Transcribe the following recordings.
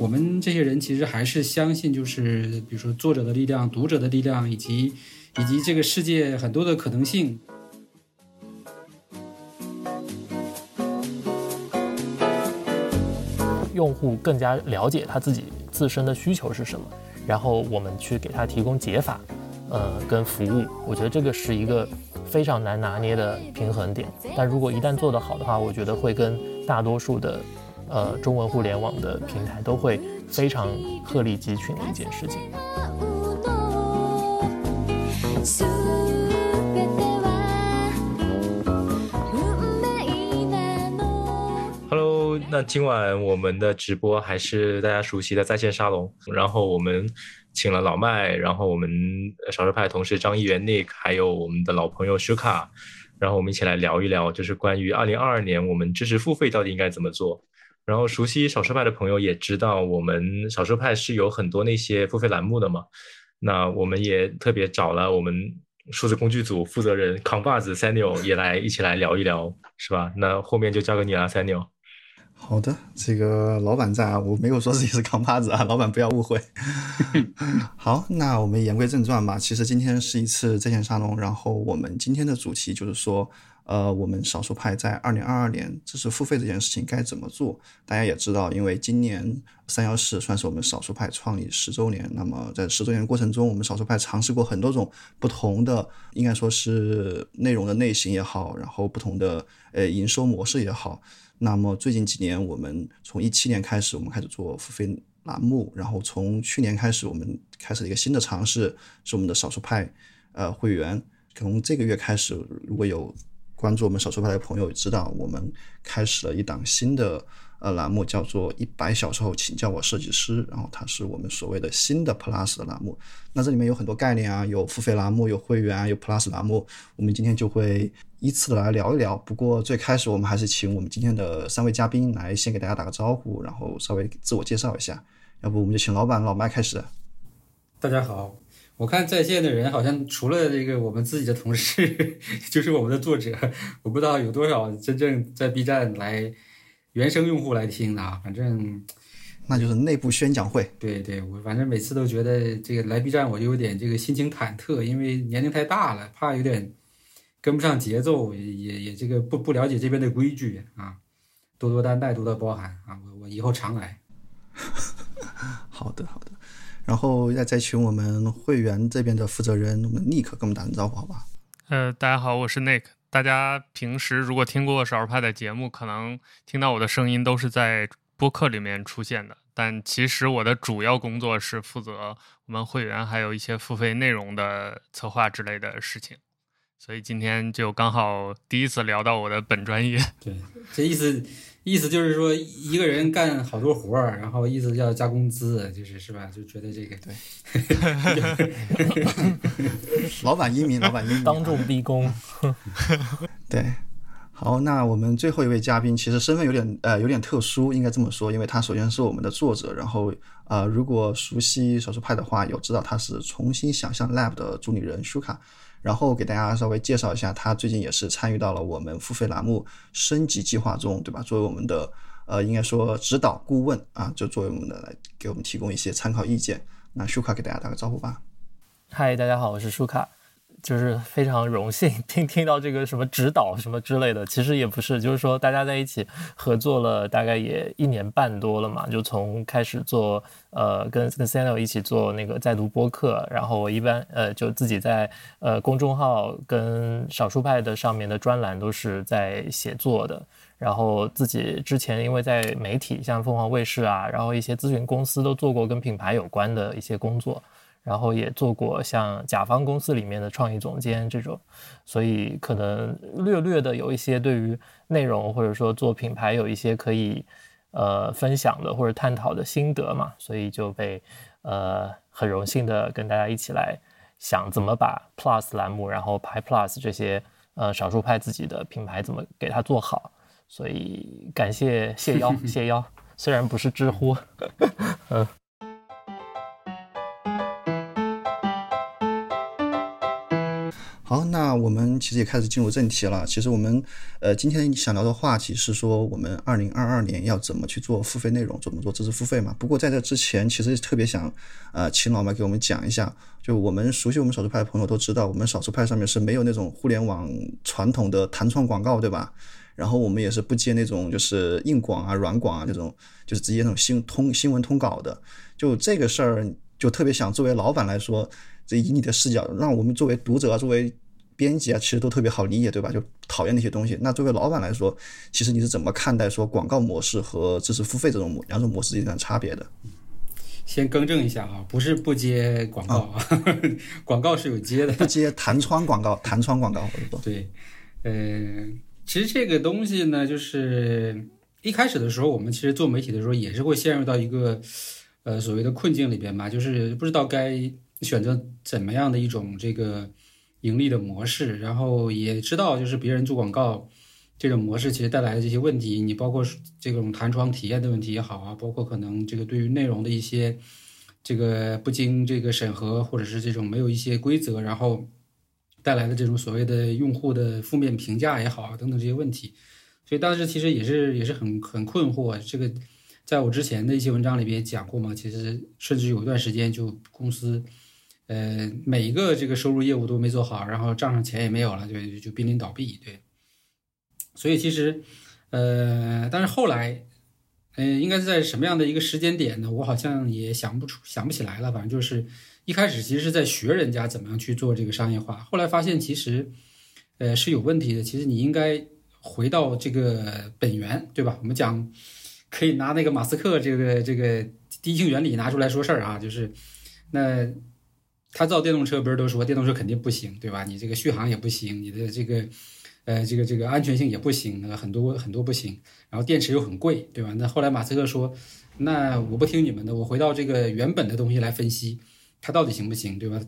我们这些人其实还是相信，就是比如说作者的力量、读者的力量，以及以及这个世界很多的可能性。用户更加了解他自己自身的需求是什么，然后我们去给他提供解法，呃，跟服务。我觉得这个是一个非常难拿捏的平衡点。但如果一旦做得好的话，我觉得会跟大多数的，呃，中文互联网的平台都会非常鹤立鸡群的一件事情。那今晚我们的直播还是大家熟悉的在线沙龙，然后我们请了老麦，然后我们少数派同事张一元 Nick，还有我们的老朋友 Shuka，然后我们一起来聊一聊，就是关于二零二二年我们知识付费到底应该怎么做。然后熟悉少数派的朋友也知道，我们少数派是有很多那些付费栏目的嘛。那我们也特别找了我们数字工具组负责人扛把子 Samuel 也来一起来聊一聊，是吧？那后面就交给你了，Samuel。好的，这个老板在啊，我没有说自己是扛把子啊，老板不要误会。好，那我们言归正传吧。其实今天是一次在线沙龙，然后我们今天的主题就是说，呃，我们少数派在二零二二年知识付费这件事情该怎么做。大家也知道，因为今年三幺四算是我们少数派创立十周年，那么在十周年过程中，我们少数派尝试过很多种不同的，应该说是内容的类型也好，然后不同的呃营收模式也好。那么最近几年，我们从一七年开始，我们开始做付费栏目，然后从去年开始，我们开始一个新的尝试，是我们的少数派呃会员。从这个月开始，如果有关注我们少数派的朋友知道，我们开始了一档新的。呃，栏目叫做一百小时后，请叫我设计师。然后它是我们所谓的新的 Plus 的栏目。那这里面有很多概念啊，有付费栏目，有会员，有 Plus 栏目。我们今天就会依次的来聊一聊。不过最开始我们还是请我们今天的三位嘉宾来先给大家打个招呼，然后稍微自我介绍一下。要不我们就请老板老麦开始。大家好，我看在线的人好像除了这个我们自己的同事，就是我们的作者，我不知道有多少真正在 B 站来。原生用户来听的啊，反正那就是内部宣讲会。对对，我反正每次都觉得这个来 B 站我就有点这个心情忐忑，因为年龄太大了，怕有点跟不上节奏，也也也这个不不了解这边的规矩啊，多多担待，多多包涵啊，我我以后常来。好 的好的，然后要再请我们会员这边的负责人 Nick 跟我们打声招呼，好吧？呃，大家好，我是 Nick。大家平时如果听过少数派的节目，可能听到我的声音都是在播客里面出现的。但其实我的主要工作是负责我们会员还有一些付费内容的策划之类的事情。所以今天就刚好第一次聊到我的本专业。对，这意思。意思就是说，一个人干好多活儿，然后意思要加工资，就是是吧？就觉得这个对。老板英明，老板英明，当众逼宫。对，好，那我们最后一位嘉宾，其实身份有点呃有点特殊，应该这么说，因为他首先是我们的作者，然后呃，如果熟悉少数派的话，有知道他是重新想象 Lab 的主理人舒卡。然后给大家稍微介绍一下，他最近也是参与到了我们付费栏目升级计划中，对吧？作为我们的呃，应该说指导顾问啊，就作为我们的来给我们提供一些参考意见。那舒卡给大家打个招呼吧。嗨，大家好，我是舒卡。就是非常荣幸听听到这个什么指导什么之类的，其实也不是，就是说大家在一起合作了大概也一年半多了嘛，就从开始做呃跟跟 s a n l 一起做那个在读播客，然后我一般呃就自己在呃公众号跟少数派的上面的专栏都是在写作的，然后自己之前因为在媒体像凤凰卫视啊，然后一些咨询公司都做过跟品牌有关的一些工作。然后也做过像甲方公司里面的创意总监这种，所以可能略略的有一些对于内容或者说做品牌有一些可以呃分享的或者探讨的心得嘛，所以就被呃很荣幸的跟大家一起来想怎么把 Plus 栏目，然后拍 Plus 这些呃少数派自己的品牌怎么给它做好，所以感谢谢邀 谢邀，虽然不是知乎，嗯。好，那我们其实也开始进入正题了。其实我们呃今天想聊的话题是说，我们二零二二年要怎么去做付费内容，怎么做知识付费嘛。不过在这之前，其实特别想呃请老麦给我们讲一下，就我们熟悉我们少数派的朋友都知道，我们少数派上面是没有那种互联网传统的弹窗广告，对吧？然后我们也是不接那种就是硬广啊、软广啊这种，就是直接那种新通新闻通稿的。就这个事儿，就特别想作为老板来说。这以你的视角，让我们作为读者、啊作为编辑啊，其实都特别好理解，对吧？就讨厌那些东西。那作为老板来说，其实你是怎么看待说广告模式和知识付费这种两种模式之间的差别的？先更正一下啊，不是不接广告啊，广告是有接的，不接弹窗广告，弹窗广告或者说 对，呃，其实这个东西呢，就是一开始的时候，我们其实做媒体的时候也是会陷入到一个呃所谓的困境里边嘛，就是不知道该。选择怎么样的一种这个盈利的模式，然后也知道就是别人做广告这种模式其实带来的这些问题，你包括这种弹窗体验的问题也好啊，包括可能这个对于内容的一些这个不经这个审核，或者是这种没有一些规则，然后带来的这种所谓的用户的负面评价也好啊等等这些问题，所以当时其实也是也是很很困惑。这个在我之前的一些文章里边讲过嘛，其实甚至有一段时间就公司。呃，每一个这个收入业务都没做好，然后账上钱也没有了，就就濒临倒闭。对，所以其实，呃，但是后来，嗯，应该是在什么样的一个时间点呢？我好像也想不出，想不起来了。反正就是一开始其实是在学人家怎么样去做这个商业化，后来发现其实，呃，是有问题的。其实你应该回到这个本源，对吧？我们讲可以拿那个马斯克这个这个第一性原理拿出来说事儿啊，就是那。他造电动车不是都说电动车肯定不行，对吧？你这个续航也不行，你的这个，呃，这个这个安全性也不行，那很多很多不行。然后电池又很贵，对吧？那后来马斯克说，那我不听你们的，我回到这个原本的东西来分析，它到底行不行，对吧？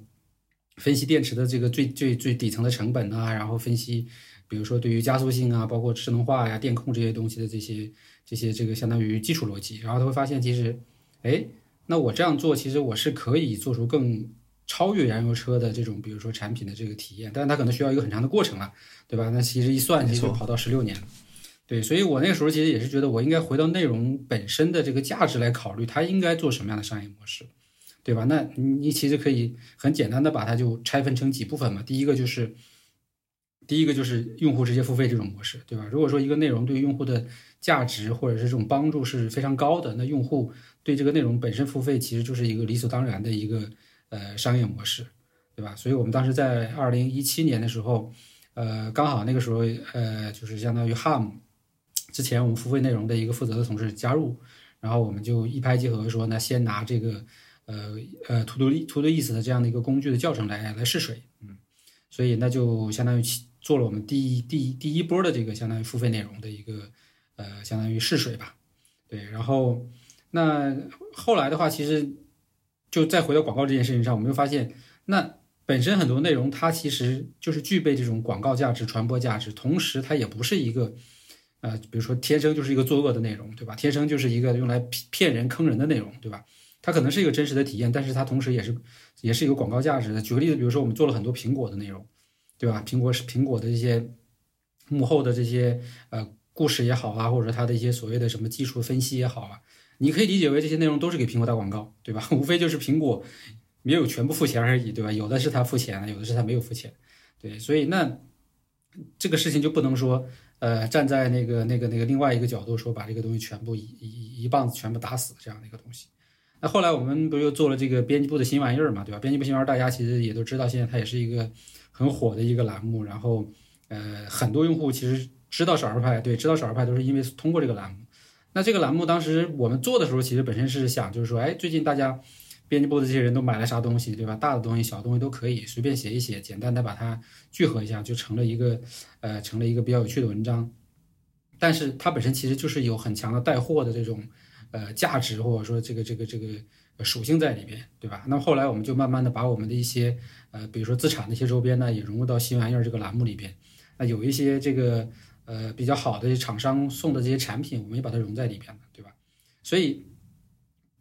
分析电池的这个最最最底层的成本啊，然后分析，比如说对于加速性啊，包括智能化呀、电控这些东西的这些这些这个相当于基础逻辑，然后他会发现其实，哎，那我这样做其实我是可以做出更。超越燃油车的这种，比如说产品的这个体验，但是它可能需要一个很长的过程了，对吧？那其实一算，其实就跑到十六年了。对，所以我那个时候其实也是觉得，我应该回到内容本身的这个价值来考虑，它应该做什么样的商业模式，对吧？那你其实可以很简单的把它就拆分成几部分嘛。第一个就是，第一个就是用户直接付费这种模式，对吧？如果说一个内容对用户的价值或者是这种帮助是非常高的，那用户对这个内容本身付费，其实就是一个理所当然的一个。呃，商业模式，对吧？所以我们当时在二零一七年的时候，呃，刚好那个时候，呃，就是相当于 HAM 之前我们付费内容的一个负责的同事加入，然后我们就一拍即合，说那先拿这个呃呃 To Do To Do Is 的这样的一个工具的教程来来试水，嗯，所以那就相当于做了我们第一第一第一波的这个相当于付费内容的一个呃相当于试水吧，对，然后那后来的话，其实。就再回到广告这件事情上，我们会发现，那本身很多内容它其实就是具备这种广告价值、传播价值，同时它也不是一个，呃，比如说天生就是一个作恶的内容，对吧？天生就是一个用来骗人、坑人的内容，对吧？它可能是一个真实的体验，但是它同时也是也是有广告价值的。举个例子，比如说我们做了很多苹果的内容，对吧？苹果是苹果的一些幕后的这些呃故事也好啊，或者说它的一些所谓的什么技术分析也好啊。你可以理解为这些内容都是给苹果打广告，对吧？无非就是苹果没有全部付钱而已，对吧？有的是他付钱了，有的是他没有付钱，对。所以那这个事情就不能说，呃，站在那个那个那个另外一个角度说，把这个东西全部一一一棒子全部打死这样的一个东西。那后来我们不又做了这个编辑部的新玩意儿嘛，对吧？编辑部新玩意儿大家其实也都知道，现在它也是一个很火的一个栏目。然后呃，很多用户其实知道少儿派，对，知道少儿派都是因为通过这个栏目。那这个栏目当时我们做的时候，其实本身是想，就是说，哎，最近大家编辑部的这些人都买了啥东西，对吧？大的东西、小的东西都可以随便写一写，简单的把它聚合一下，就成了一个，呃，成了一个比较有趣的文章。但是它本身其实就是有很强的带货的这种，呃，价值或者说这个这个这个属性在里边，对吧？那么后来我们就慢慢的把我们的一些，呃，比如说自产的一些周边呢，也融入到新玩意儿这个栏目里边。那有一些这个。呃，比较好的厂商送的这些产品，我们也把它融在里边了，对吧？所以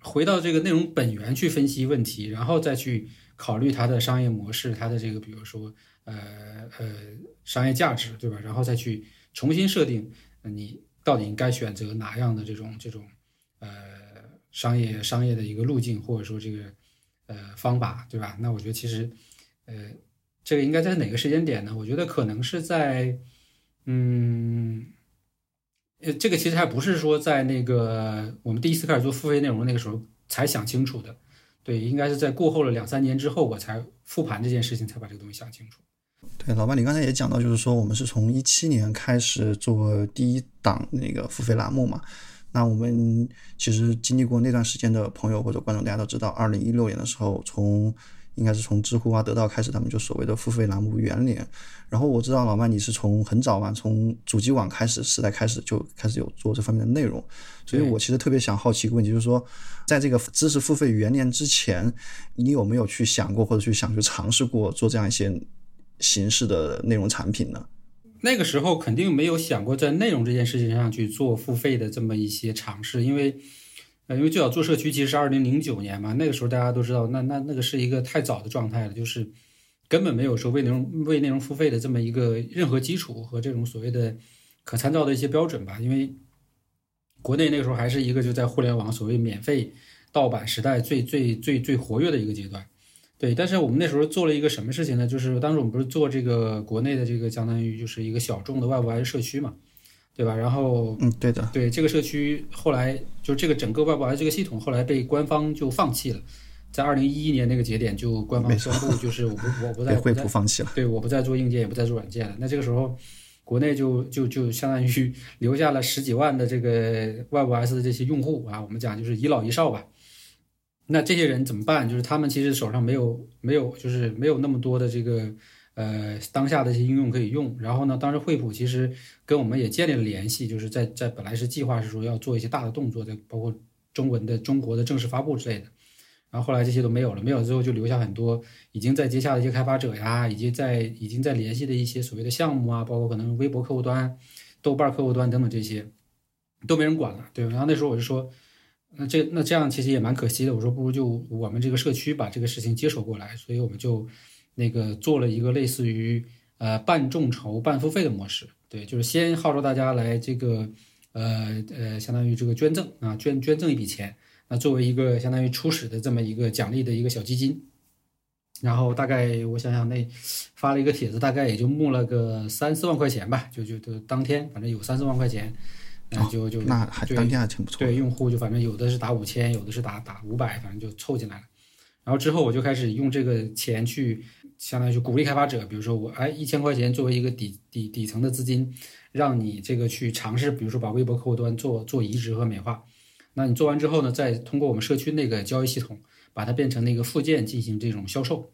回到这个内容本源去分析问题，然后再去考虑它的商业模式，它的这个比如说呃呃商业价值，对吧？然后再去重新设定你到底应该选择哪样的这种这种呃商业商业的一个路径，或者说这个呃方法，对吧？那我觉得其实呃这个应该在哪个时间点呢？我觉得可能是在嗯。呃，这个其实还不是说在那个我们第一次开始做付费内容那个时候才想清楚的，对，应该是在过后了两三年之后，我才复盘这件事情，才把这个东西想清楚。对，老板，你刚才也讲到，就是说我们是从一七年开始做第一档那个付费栏目嘛，那我们其实经历过那段时间的朋友或者观众，大家都知道，二零一六年的时候从。应该是从知乎啊、得到开始，他们就所谓的付费栏目元年。然后我知道老麦你是从很早嘛，从主机网开始时代开始就开始有做这方面的内容，所以我其实特别想好奇一个问题，就是说，在这个知识付费元年之前，你有没有去想过或者去想去尝试过做这样一些形式的内容产品呢？那个时候肯定没有想过在内容这件事情上去做付费的这么一些尝试，因为。因为最早做社区其实是二零零九年嘛，那个时候大家都知道，那那那个是一个太早的状态了，就是根本没有说为内容为内容付费的这么一个任何基础和这种所谓的可参照的一些标准吧。因为国内那个时候还是一个就在互联网所谓免费盗版时代最最最最活跃的一个阶段。对，但是我们那时候做了一个什么事情呢？就是当时我们不是做这个国内的这个相当于就是一个小众的外部 I 社区嘛。对吧？然后，嗯，对的，对这个社区后来就这个整个外部 I 这个系统后来被官方就放弃了，在二零一一年那个节点就官方宣布就是我不 我不再惠普放弃了，对，我不再做硬件也不再做软件了。那这个时候，国内就就就相当于 留下了十几万的这个外部 S 的这些用户啊，我们讲就是一老一少吧。那这些人怎么办？就是他们其实手上没有没有就是没有那么多的这个。呃，当下的一些应用可以用。然后呢，当时惠普其实跟我们也建立了联系，就是在在本来是计划是说要做一些大的动作，在包括中文的中国的正式发布之类的。然后后来这些都没有了，没有之后就留下很多已经在接洽的一些开发者呀，以及在已经在联系的一些所谓的项目啊，包括可能微博客户端、豆瓣客户端等等这些都没人管了，对。然后那时候我就说，那这那这样其实也蛮可惜的。我说不如就我们这个社区把这个事情接手过来，所以我们就。那个做了一个类似于呃半众筹半付费的模式，对，就是先号召大家来这个呃呃相当于这个捐赠啊捐捐赠一笔钱，那作为一个相当于初始的这么一个奖励的一个小基金，然后大概我想想那发了一个帖子，大概也就募了个三四万块钱吧，就就就当天反正有三四万块钱，那就就那还当天还挺不错，对用户就反正有的是打五千，有的是打打五百，反正就凑进来了，然后之后我就开始用这个钱去。相当于鼓励开发者，比如说我哎一千块钱作为一个底底底层的资金，让你这个去尝试，比如说把微博客户端做做移植和美化。那你做完之后呢，再通过我们社区那个交易系统，把它变成那个附件进行这种销售。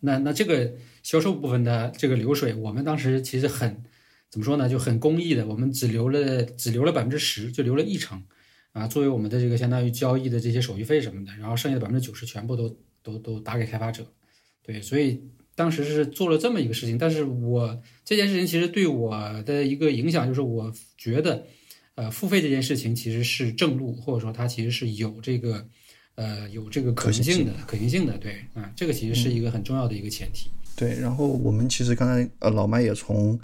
那那这个销售部分的这个流水，我们当时其实很怎么说呢，就很公益的，我们只留了只留了百分之十，就留了一成啊，作为我们的这个相当于交易的这些手续费什么的，然后剩下的百分之九十全部都都都打给开发者。对，所以当时是做了这么一个事情，但是我这件事情其实对我的一个影响就是，我觉得，呃，付费这件事情其实是正路，或者说它其实是有这个，呃，有这个可行性的、可行性的。对，啊，这个其实是一个很重要的一个前提。对，然后我们其实刚才呃，老麦也从。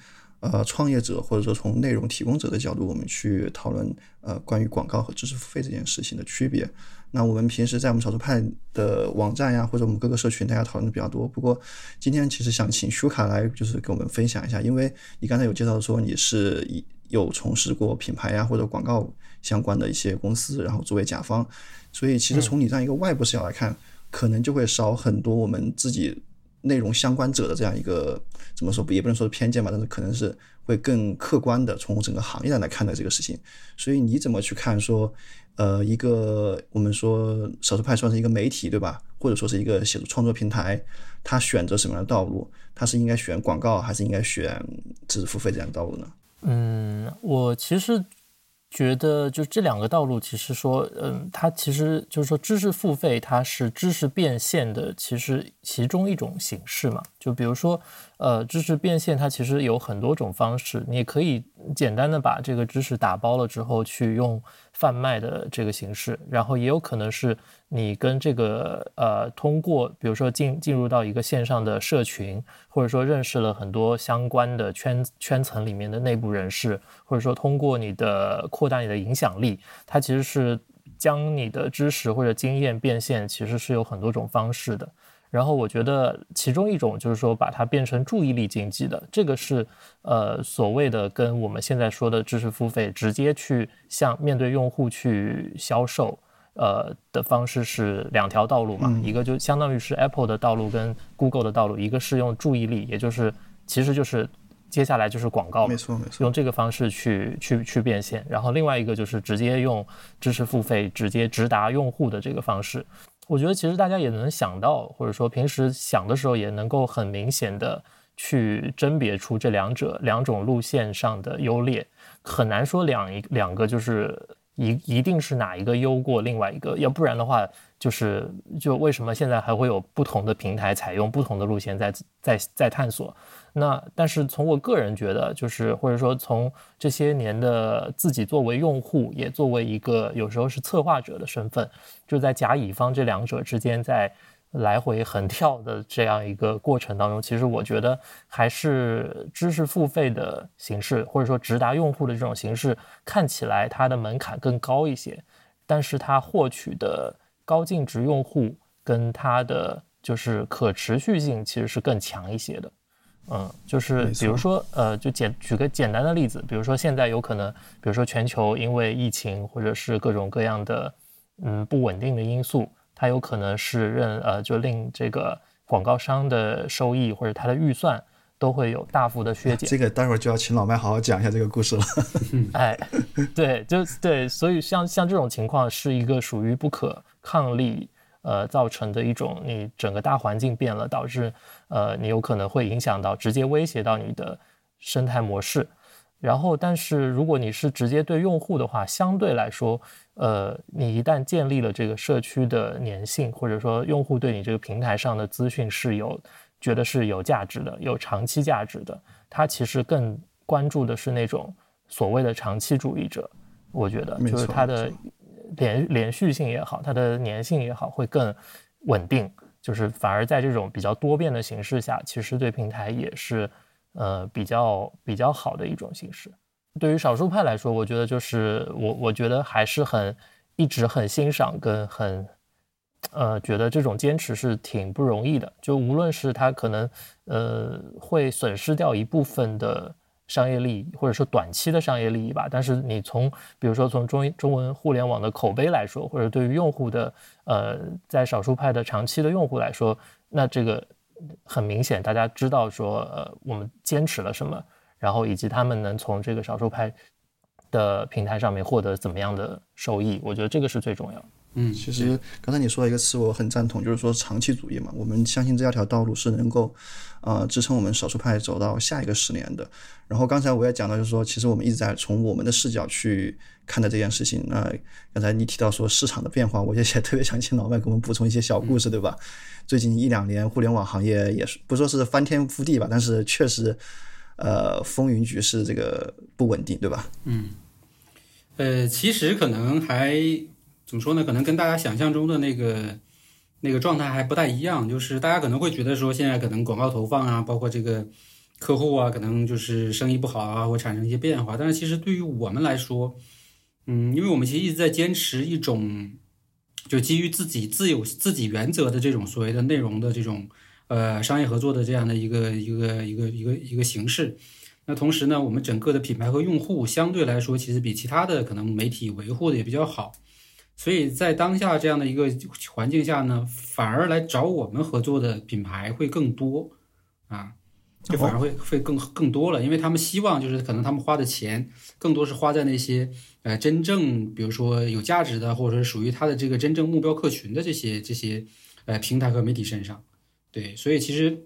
呃，创业者或者说从内容提供者的角度，我们去讨论呃关于广告和知识付费这件事情的区别。那我们平时在我们少数派的网站呀，或者我们各个社群，大家讨论的比较多。不过今天其实想请舒卡来，就是给我们分享一下，因为你刚才有介绍说你是有从事过品牌呀或者广告相关的一些公司，然后作为甲方，所以其实从你这样一个外部视角来看，可能就会少很多我们自己。内容相关者的这样一个怎么说也不能说是偏见吧，但是可能是会更客观的从整个行业上来看待这个事情。所以你怎么去看说，呃，一个我们说少数派算是一个媒体对吧，或者说是一个写作创作平台，他选择什么样的道路？他是应该选广告还是应该选知识付费这样的道路呢？嗯，我其实。觉得就这两个道路，其实说，嗯，它其实就是说，知识付费它是知识变现的，其实其中一种形式嘛。就比如说，呃，知识变现它其实有很多种方式，你可以简单的把这个知识打包了之后去用贩卖的这个形式，然后也有可能是你跟这个呃通过比如说进进入到一个线上的社群，或者说认识了很多相关的圈圈层里面的内部人士，或者说通过你的扩大你的影响力，它其实是将你的知识或者经验变现，其实是有很多种方式的。然后我觉得其中一种就是说把它变成注意力经济的，这个是呃所谓的跟我们现在说的知识付费直接去向面对用户去销售，呃的方式是两条道路嘛，一个就相当于是 Apple 的道路跟 Google 的道路，一个是用注意力，也就是其实就是接下来就是广告，没错没错，用这个方式去去去变现，然后另外一个就是直接用知识付费直接直达用户的这个方式。我觉得其实大家也能想到，或者说平时想的时候也能够很明显的去甄别出这两者两种路线上的优劣，很难说两一两个就是一一定是哪一个优过另外一个，要不然的话。就是就为什么现在还会有不同的平台采用不同的路线在在在探索？那但是从我个人觉得，就是或者说从这些年的自己作为用户，也作为一个有时候是策划者的身份，就在甲乙方这两者之间在来回横跳的这样一个过程当中，其实我觉得还是知识付费的形式，或者说直达用户的这种形式，看起来它的门槛更高一些，但是它获取的。高净值用户跟它的就是可持续性其实是更强一些的，嗯，就是比如说呃，就简举个简单的例子，比如说现在有可能，比如说全球因为疫情或者是各种各样的嗯不稳定的因素，它有可能是认呃就令这个广告商的收益或者它的预算都会有大幅的削减。这个待会儿就要请老麦好好讲一下这个故事了。哎，对，就对，所以像像这种情况是一个属于不可。抗力，呃，造成的一种，你整个大环境变了，导致，呃，你有可能会影响到，直接威胁到你的生态模式。然后，但是如果你是直接对用户的话，相对来说，呃，你一旦建立了这个社区的粘性，或者说用户对你这个平台上的资讯是有觉得是有价值的，有长期价值的，他其实更关注的是那种所谓的长期主义者。我觉得，就是它的。连连续性也好，它的粘性也好，会更稳定。就是反而在这种比较多变的形式下，其实对平台也是呃比较比较好的一种形式。对于少数派来说，我觉得就是我我觉得还是很一直很欣赏跟很呃觉得这种坚持是挺不容易的。就无论是他可能呃会损失掉一部分的。商业利益，或者说短期的商业利益吧。但是你从，比如说从中中文互联网的口碑来说，或者对于用户的，呃，在少数派的长期的用户来说，那这个很明显，大家知道说，呃，我们坚持了什么，然后以及他们能从这个少数派的平台上面获得怎么样的收益，我觉得这个是最重要。嗯，其实刚才你说的一个词，我很赞同，就是说长期主义嘛。我们相信这条道路是能够，呃，支撑我们少数派走到下一个十年的。然后刚才我也讲到，就是说，其实我们一直在从我们的视角去看待这件事情。那刚才你提到说市场的变化，我也 特别想请老麦给我们补充一些小故事，对吧？最近一两年，互联网行业也是不说是翻天覆地吧，但是确实，呃，风云局势这个不稳定，对吧？嗯，呃，其实可能还。怎么说呢？可能跟大家想象中的那个那个状态还不太一样。就是大家可能会觉得说，现在可能广告投放啊，包括这个客户啊，可能就是生意不好啊，会产生一些变化。但是其实对于我们来说，嗯，因为我们其实一直在坚持一种就基于自己自有自己原则的这种所谓的内容的这种呃商业合作的这样的一个一个一个一个一个形式。那同时呢，我们整个的品牌和用户相对来说，其实比其他的可能媒体维护的也比较好。所以在当下这样的一个环境下呢，反而来找我们合作的品牌会更多，啊，就反而会会更更多了，因为他们希望就是可能他们花的钱更多是花在那些呃真正比如说有价值的，或者说属于他的这个真正目标客群的这些这些呃平台和媒体身上。对，所以其实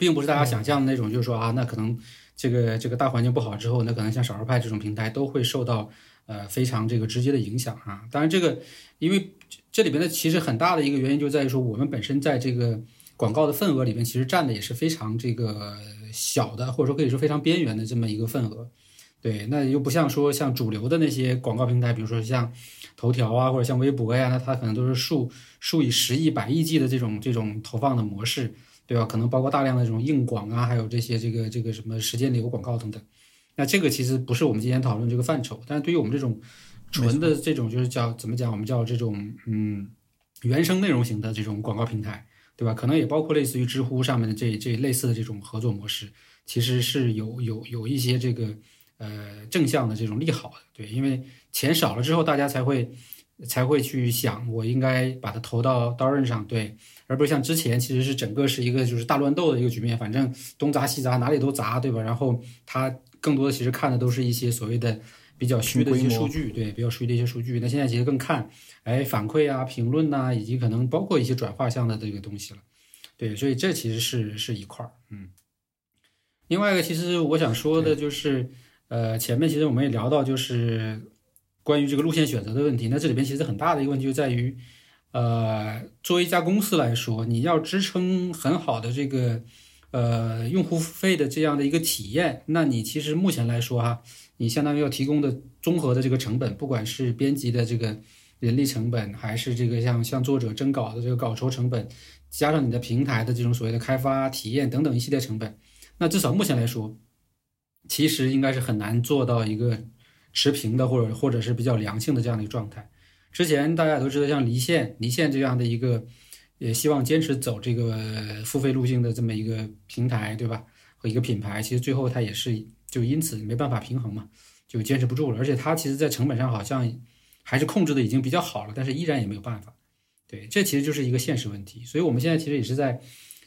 并不是大家想象的那种，就是说啊，那可能这个这个大环境不好之后，那可能像少数派这种平台都会受到。呃，非常这个直接的影响啊！当然，这个因为这里边的其实很大的一个原因就在于说，我们本身在这个广告的份额里面，其实占的也是非常这个小的，或者说可以说非常边缘的这么一个份额。对，那又不像说像主流的那些广告平台，比如说像头条啊，或者像微博呀，那它可能都是数数以十亿、百亿计的这种这种投放的模式，对吧？可能包括大量的这种硬广啊，还有这些这个这个什么时间流广告等等。那这个其实不是我们今天讨论这个范畴，但是对于我们这种纯的这种就是叫怎么讲，我们叫这种嗯原生内容型的这种广告平台，对吧？可能也包括类似于知乎上面的这这类似的这种合作模式，其实是有有有一些这个。呃，正向的这种利好的，对，因为钱少了之后，大家才会才会去想，我应该把它投到刀刃上，对，而不是像之前其实是整个是一个就是大乱斗的一个局面，反正东砸西砸，哪里都砸，对吧？然后他更多的其实看的都是一些所谓的比较虚的一些数据，对，比较虚的一些数据。那现在其实更看，哎，反馈啊、评论呐，以及可能包括一些转化项的这个东西了，对，所以这其实是是一块儿，嗯。另外一个，其实我想说的就是。呃，前面其实我们也聊到，就是关于这个路线选择的问题。那这里边其实很大的一个问题就在于，呃，作为一家公司来说，你要支撑很好的这个呃用户付费的这样的一个体验，那你其实目前来说哈，你相当于要提供的综合的这个成本，不管是编辑的这个人力成本，还是这个像像作者征稿的这个稿酬成本，加上你的平台的这种所谓的开发体验等等一系列成本，那至少目前来说。其实应该是很难做到一个持平的，或者或者是比较良性的这样的一个状态。之前大家都知道，像离线、离线这样的一个，也希望坚持走这个付费路径的这么一个平台，对吧？和一个品牌，其实最后它也是就因此没办法平衡嘛，就坚持不住了。而且它其实在成本上好像还是控制的已经比较好了，但是依然也没有办法。对，这其实就是一个现实问题。所以我们现在其实也是在。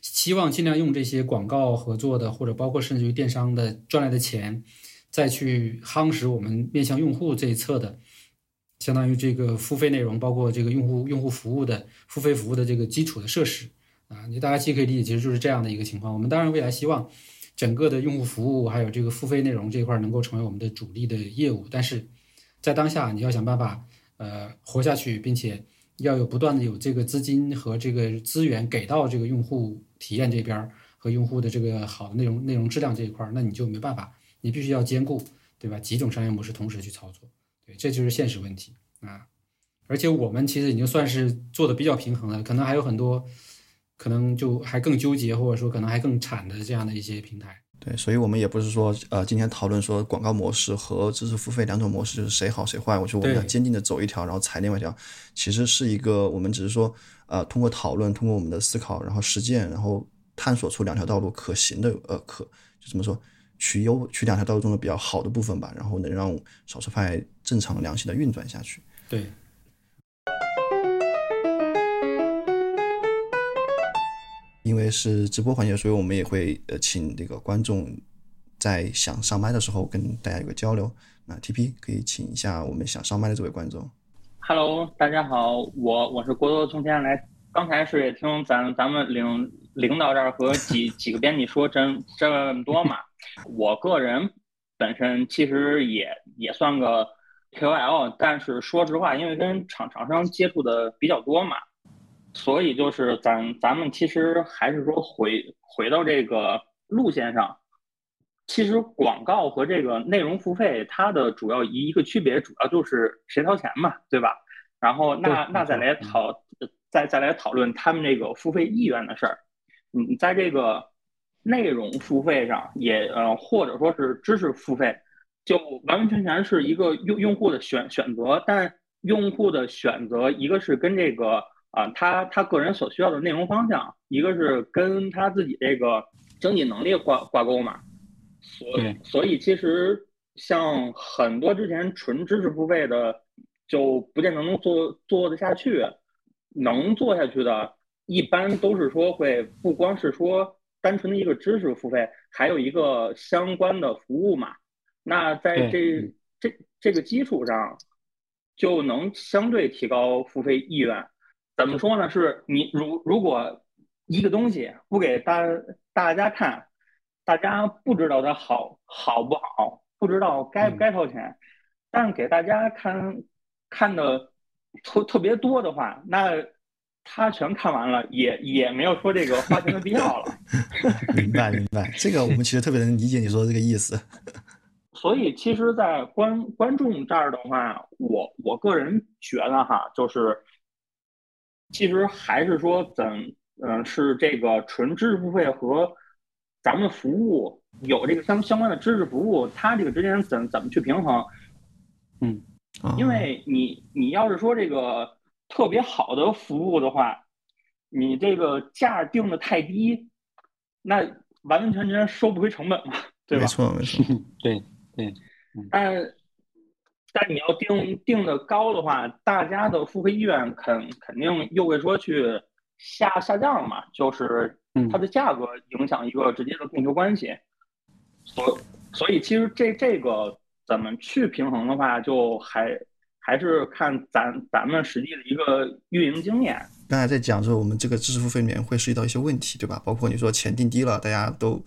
希望尽量用这些广告合作的，或者包括甚至于电商的赚来的钱，再去夯实我们面向用户这一侧的，相当于这个付费内容，包括这个用户用户服务的付费服务的这个基础的设施啊。你大家既可以理解，其实就是这样的一个情况。我们当然未来希望整个的用户服务还有这个付费内容这一块能够成为我们的主力的业务，但是在当下你要想办法呃活下去，并且要有不断的有这个资金和这个资源给到这个用户。体验这边和用户的这个好的内容内容质量这一块，那你就没办法，你必须要兼顾，对吧？几种商业模式同时去操作，对，这就是现实问题啊。而且我们其实已经算是做的比较平衡了，可能还有很多，可能就还更纠结，或者说可能还更惨的这样的一些平台。对，所以我们也不是说，呃，今天讨论说广告模式和知识付费两种模式就是谁好谁坏。我觉得我们要坚定的走一条，然后踩另外一条，其实是一个我们只是说。呃，通过讨论，通过我们的思考，然后实践，然后探索出两条道路可行的，呃，可就怎么说，取优取两条道路中的比较好的部分吧，然后能让少数派正常良性的运转下去。对。因为是直播环节，所以我们也会呃请这个观众在想上麦的时候跟大家有个交流。那 TP 可以请一下我们想上麦的这位观众。Hello，大家好，我我是郭多从天来。刚才是也听咱咱们领领导这儿和几几个编辑说这这么多嘛。我个人本身其实也也算个 KOL，但是说实话，因为跟厂厂商接触的比较多嘛，所以就是咱咱们其实还是说回回到这个路线上。其实广告和这个内容付费，它的主要一一个区别，主要就是谁掏钱嘛，对吧？然后那那再来讨，再再来讨论他们这个付费意愿的事儿。嗯，在这个内容付费上，也呃或者说是知识付费，就完完全全是一个用用户的选选择。但用户的选择，一个是跟这个啊他他个人所需要的内容方向，一个是跟他自己这个经济能力挂挂钩嘛。所以，所以其实像很多之前纯知识付费的，就不见得能做做得下去。能做下去的，一般都是说会不光是说单纯的一个知识付费，还有一个相关的服务嘛。那在这这这个基础上，就能相对提高付费意愿。怎么说呢？是你如如果一个东西不给大大家看。大家不知道它好好不好，不知道该不该掏钱，但给大家看看的特特别多的话，那他全看完了，也也没有说这个花钱的必要了。明白明白，这个我们其实特别能理解你说的这个意思。所以其实，在观观众这儿的话，我我个人觉得哈，就是其实还是说怎嗯是这个纯知识付费和咱们服务有这个相相关的知识服务，它这个之间怎怎么去平衡？嗯，因为你你要是说这个特别好的服务的话，你这个价定的太低，那完完全全收不回成本嘛，对吧？没错没错，对 对，但但你要定定的高的话，大家的付费意愿肯肯定又会说去下下降嘛，就是它的价格影响一个直接的供求关系。所所以其实这这个怎么去平衡的话，就还还是看咱咱们实际的一个运营经验。刚才在讲说我们这个知识付费里面会涉及到一些问题，对吧？包括你说钱定低了，大家都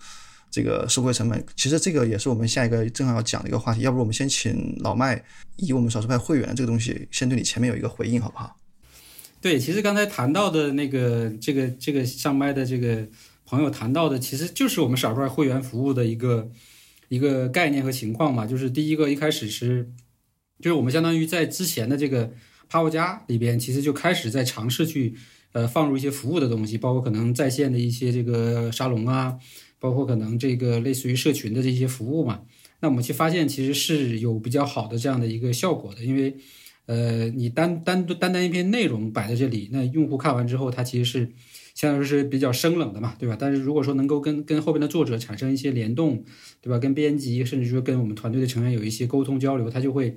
这个收回成本，其实这个也是我们下一个正好要讲的一个话题。要不我们先请老麦以我们少数派会员这个东西，先对你前面有一个回应，好不好？对，其实刚才谈到的那个这个这个上麦的这个朋友谈到的，其实就是我们少数派会员服务的一个一个概念和情况嘛。就是第一个一开始是，就是我们相当于在之前的这个 Power 加里边，其实就开始在尝试去呃放入一些服务的东西，包括可能在线的一些这个沙龙啊，包括可能这个类似于社群的这些服务嘛。那我们去发现，其实是有比较好的这样的一个效果的，因为。呃，你单单单单一篇内容摆在这里，那用户看完之后，他其实是相当于是比较生冷的嘛，对吧？但是如果说能够跟跟后边的作者产生一些联动，对吧？跟编辑，甚至说跟我们团队的成员有一些沟通交流，他就会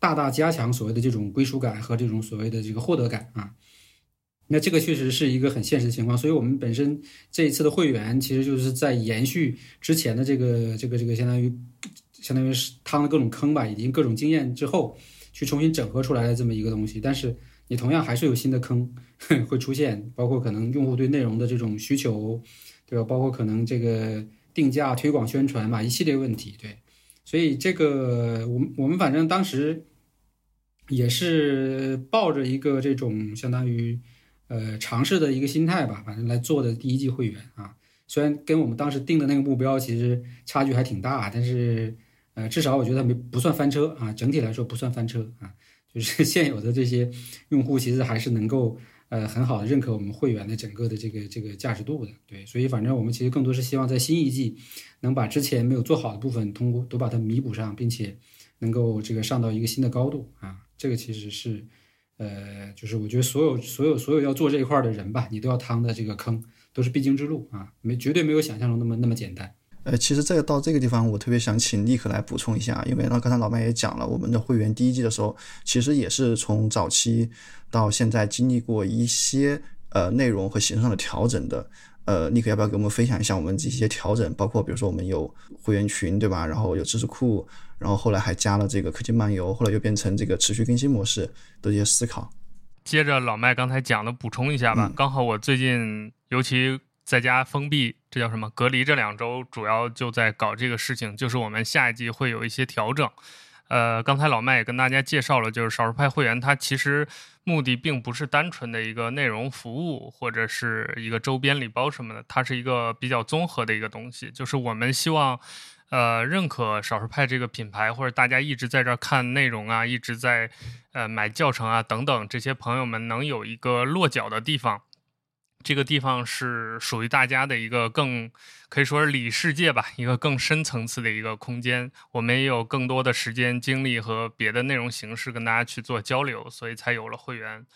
大大加强所谓的这种归属感和这种所谓的这个获得感啊。那这个确实是一个很现实的情况，所以我们本身这一次的会员其实就是在延续之前的这个这个这个相当于相当于是趟了各种坑吧，已经各种经验之后。去重新整合出来的这么一个东西，但是你同样还是有新的坑 会出现，包括可能用户对内容的这种需求，对吧？包括可能这个定价、推广、宣传嘛，一系列问题，对。所以这个我们我们反正当时也是抱着一个这种相当于呃尝试的一个心态吧，反正来做的第一季会员啊，虽然跟我们当时定的那个目标其实差距还挺大，但是。呃，至少我觉得没不算翻车啊，整体来说不算翻车啊，就是 现有的这些用户其实还是能够呃很好的认可我们会员的整个的这个这个价值度的，对，所以反正我们其实更多是希望在新一季能把之前没有做好的部分通过都把它弥补上，并且能够这个上到一个新的高度啊，这个其实是呃，就是我觉得所有所有所有要做这一块的人吧，你都要趟的这个坑都是必经之路啊，没绝对没有想象中那么那么简单。呃，其实这个到这个地方，我特别想请立刻来补充一下，因为那，刚才老麦也讲了，我们的会员第一季的时候，其实也是从早期到现在经历过一些呃内容和形式上的调整的。呃，立刻要不要给我们分享一下我们这些调整？包括比如说我们有会员群，对吧？然后有知识库，然后后来还加了这个科技漫游，后来又变成这个持续更新模式的一些思考。接着老麦刚才讲的补充一下吧，刚好我最近尤其。在家封闭，这叫什么？隔离这两周主要就在搞这个事情，就是我们下一季会有一些调整。呃，刚才老麦也跟大家介绍了，就是少数派会员，它其实目的并不是单纯的一个内容服务或者是一个周边礼包什么的，它是一个比较综合的一个东西。就是我们希望，呃，认可少数派这个品牌，或者大家一直在这儿看内容啊，一直在呃买教程啊等等，这些朋友们能有一个落脚的地方。这个地方是属于大家的一个更可以说是里世界吧，一个更深层次的一个空间。我们也有更多的时间、精力和别的内容形式跟大家去做交流，所以才有了会员。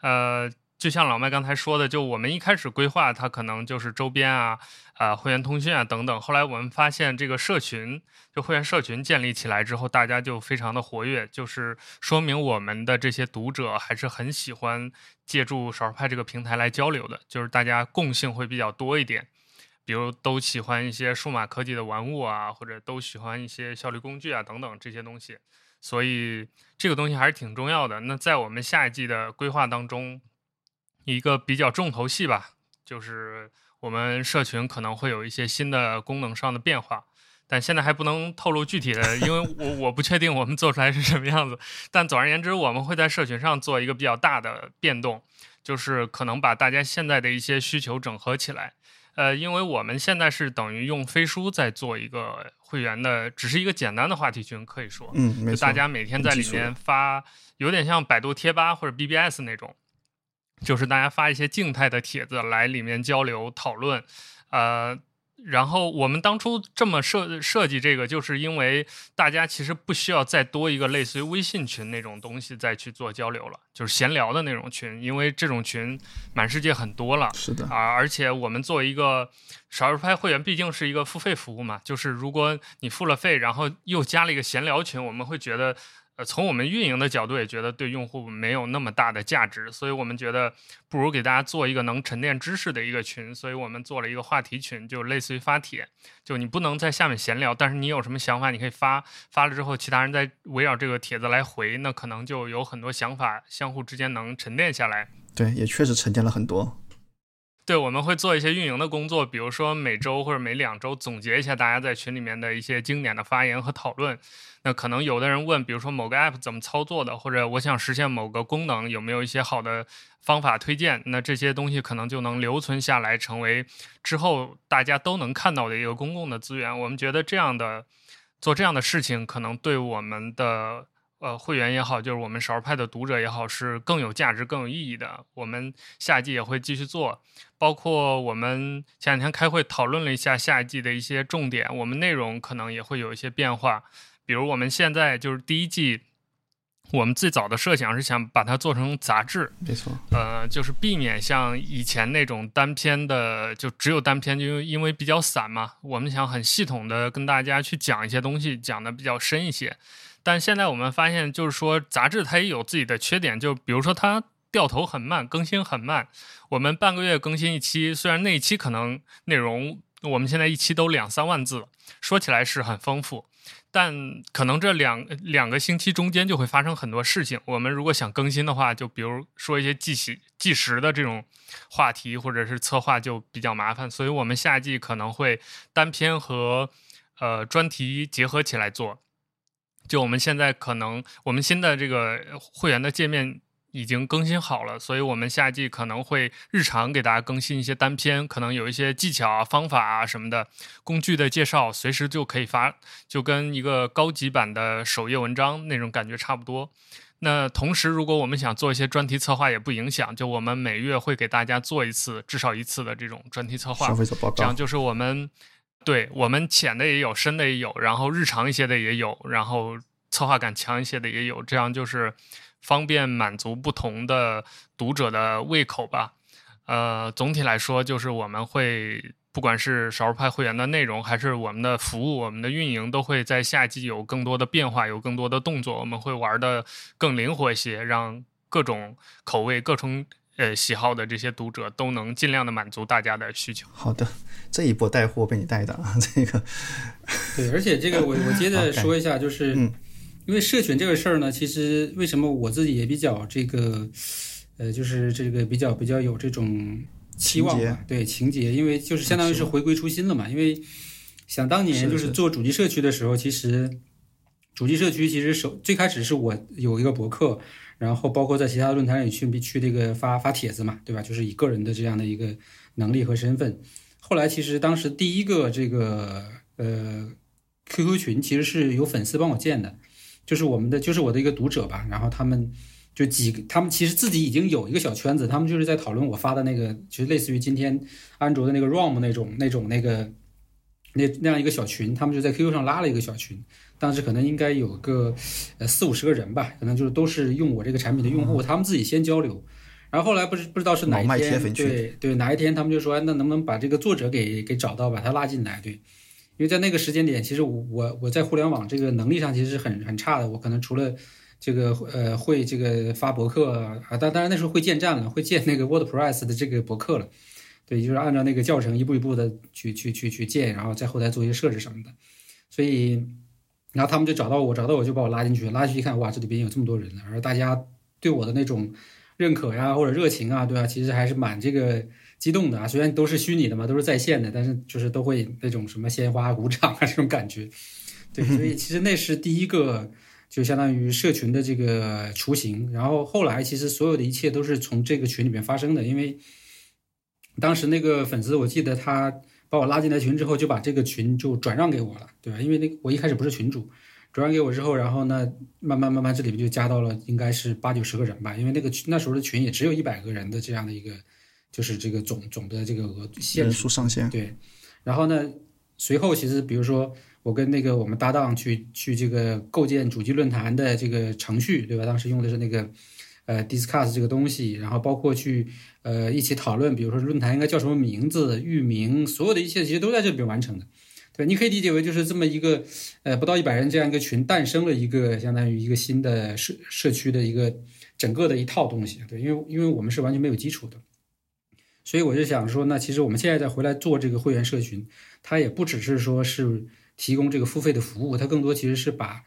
呃。就像老麦刚才说的，就我们一开始规划，它可能就是周边啊、啊会员通讯啊等等。后来我们发现，这个社群，就会员社群建立起来之后，大家就非常的活跃，就是说明我们的这些读者还是很喜欢借助少数派这个平台来交流的，就是大家共性会比较多一点，比如都喜欢一些数码科技的玩物啊，或者都喜欢一些效率工具啊等等这些东西，所以这个东西还是挺重要的。那在我们下一季的规划当中。一个比较重头戏吧，就是我们社群可能会有一些新的功能上的变化，但现在还不能透露具体的，因为我我不确定我们做出来是什么样子。但总而言之，我们会在社群上做一个比较大的变动，就是可能把大家现在的一些需求整合起来。呃，因为我们现在是等于用飞书在做一个会员的，只是一个简单的话题群，可以说，嗯，没错，就大家每天在里面发，有点像百度贴吧或者 BBS 那种，就是大家发一些静态的帖子来里面交流讨论，呃。然后我们当初这么设设计这个，就是因为大家其实不需要再多一个类似于微信群那种东西再去做交流了，就是闲聊的那种群，因为这种群满世界很多了。是的啊，而且我们作为一个少儿派会员，毕竟是一个付费服务嘛，就是如果你付了费，然后又加了一个闲聊群，我们会觉得。呃，从我们运营的角度也觉得对用户没有那么大的价值，所以我们觉得不如给大家做一个能沉淀知识的一个群，所以我们做了一个话题群，就类似于发帖，就你不能在下面闲聊，但是你有什么想法，你可以发，发了之后其他人在围绕这个帖子来回，那可能就有很多想法相互之间能沉淀下来。对，也确实沉淀了很多。对，我们会做一些运营的工作，比如说每周或者每两周总结一下大家在群里面的一些经典的发言和讨论。那可能有的人问，比如说某个 app 怎么操作的，或者我想实现某个功能，有没有一些好的方法推荐？那这些东西可能就能留存下来，成为之后大家都能看到的一个公共的资源。我们觉得这样的做这样的事情，可能对我们的。呃，会员也好，就是我们少儿派的读者也好，是更有价值、更有意义的。我们下一季也会继续做，包括我们前两天开会讨论了一下下一季的一些重点，我们内容可能也会有一些变化。比如我们现在就是第一季，我们最早的设想是想把它做成杂志，没错，呃，就是避免像以前那种单篇的，就只有单篇，就因为比较散嘛。我们想很系统的跟大家去讲一些东西，讲的比较深一些。但现在我们发现，就是说杂志它也有自己的缺点，就比如说它掉头很慢，更新很慢。我们半个月更新一期，虽然那一期可能内容我们现在一期都两三万字，说起来是很丰富，但可能这两两个星期中间就会发生很多事情。我们如果想更新的话，就比如说一些计时计时的这种话题或者是策划就比较麻烦，所以我们夏季可能会单篇和呃专题结合起来做。就我们现在可能，我们新的这个会员的界面已经更新好了，所以我们夏季可能会日常给大家更新一些单篇，可能有一些技巧啊、方法啊什么的，工具的介绍，随时就可以发，就跟一个高级版的首页文章那种感觉差不多。那同时，如果我们想做一些专题策划，也不影响，就我们每月会给大家做一次，至少一次的这种专题策划，这样就是我们。对我们浅的也有，深的也有，然后日常一些的也有，然后策划感强一些的也有，这样就是方便满足不同的读者的胃口吧。呃，总体来说，就是我们会不管是少儿派会员的内容，还是我们的服务、我们的运营，都会在夏季有更多的变化，有更多的动作。我们会玩的更灵活一些，让各种口味、各种。呃，喜好的这些读者都能尽量的满足大家的需求。好的，这一波带货被你带的啊，这个。对，而且这个我我接 着说一下，就是因为社群这个事儿呢，其实为什么我自己也比较这个，呃，就是这个比较比较有这种期望吧，对情节，因为就是相当于是回归初心了嘛。因为想当年就是做主机社区的时候，其实主机社区其实首最开始是我有一个博客。然后包括在其他论坛里去去这个发发帖子嘛，对吧？就是以个人的这样的一个能力和身份。后来其实当时第一个这个呃 QQ 群其实是有粉丝帮我建的，就是我们的就是我的一个读者吧。然后他们就几个，他们其实自己已经有一个小圈子，他们就是在讨论我发的那个，其实类似于今天安卓的那个 ROM 那种那种那个那那样一个小群，他们就在 QQ 上拉了一个小群。当时可能应该有个呃四五十个人吧，可能就是都是用我这个产品的用户，他们自己先交流，然后后来不是不知道是哪一天，对对哪一天他们就说，那能不能把这个作者给给找到，把他拉进来？对，因为在那个时间点，其实我我我在互联网这个能力上其实是很很差的，我可能除了这个呃会这个发博客啊，但当然那时候会建站了，会建那个 WordPress 的这个博客了，对，就是按照那个教程一步一步的去去去去建，然后在后台做一些设置什么的，所以。然后他们就找到我，找到我就把我拉进去，拉进去一看，哇，这里边有这么多人了，而大家对我的那种认可呀或者热情啊，对吧？其实还是蛮这个激动的啊。虽然都是虚拟的嘛，都是在线的，但是就是都会那种什么鲜花鼓掌啊这种感觉。对，所以 其实那是第一个，就相当于社群的这个雏形。然后后来其实所有的一切都是从这个群里面发生的，因为当时那个粉丝，我记得他把我拉进来群之后，就把这个群就转让给我了，对吧？因为那我一开始不是群主，转让给我之后，然后呢，慢慢慢慢这里面就加到了应该是八九十个人吧，因为那个群那时候的群也只有一百个人的这样的一个，就是这个总总的这个额限人数数上限。对，然后呢，随后其实比如说我跟那个我们搭档去去这个构建主机论坛的这个程序，对吧？当时用的是那个呃 Discuss 这个东西，然后包括去呃一起讨论，比如说论坛应该叫什么名字、域名，所有的一切其实都在这里边完成的。对，你可以理解为就是这么一个呃不到一百人这样一个群，诞生了一个相当于一个新的社社区的一个整个的一套东西。对，因为因为我们是完全没有基础的。所以我就想说，那其实我们现在再回来做这个会员社群，它也不只是说是提供这个付费的服务，它更多其实是把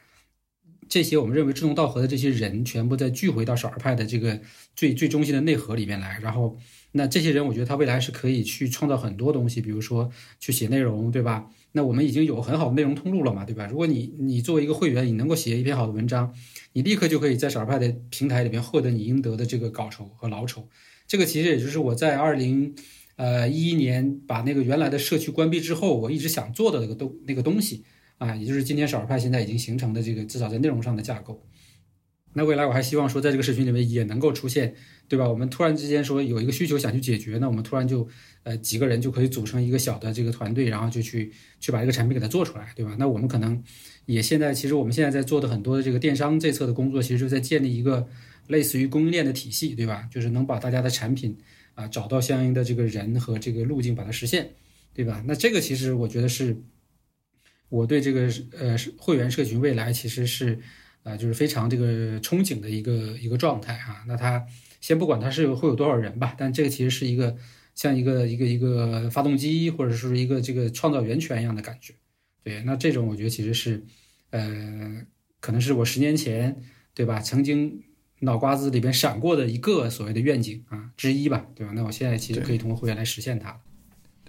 这些我们认为志同道合的这些人全部再聚回到少儿派的这个最最中心的内核里面来。然后，那这些人我觉得他未来是可以去创造很多东西，比如说去写内容，对吧？那我们已经有很好的内容通路了嘛，对吧？如果你你作为一个会员，你能够写一篇好的文章，你立刻就可以在少儿派的平台里面获得你应得的这个稿酬和劳酬。这个其实也就是我在二零呃一一年把那个原来的社区关闭之后，我一直想做的那个东那个东西啊，也就是今天少儿派现在已经形成的这个至少在内容上的架构。那未来我还希望说，在这个社群里面也能够出现，对吧？我们突然之间说有一个需求想去解决，那我们突然就呃几个人就可以组成一个小的这个团队，然后就去去把这个产品给它做出来，对吧？那我们可能也现在其实我们现在在做的很多的这个电商这侧的工作，其实就在建立一个。类似于供应链的体系，对吧？就是能把大家的产品啊找到相应的这个人和这个路径，把它实现，对吧？那这个其实我觉得是我对这个呃会员社群未来其实是啊就是非常这个憧憬的一个一个状态啊。那它先不管它是会有多少人吧，但这个其实是一个像一个一个一个发动机或者是一个这个创造源泉一样的感觉。对，那这种我觉得其实是呃可能是我十年前对吧曾经。脑瓜子里边闪过的一个所谓的愿景啊之一吧，对吧？那我现在其实可以通过会员来实现它。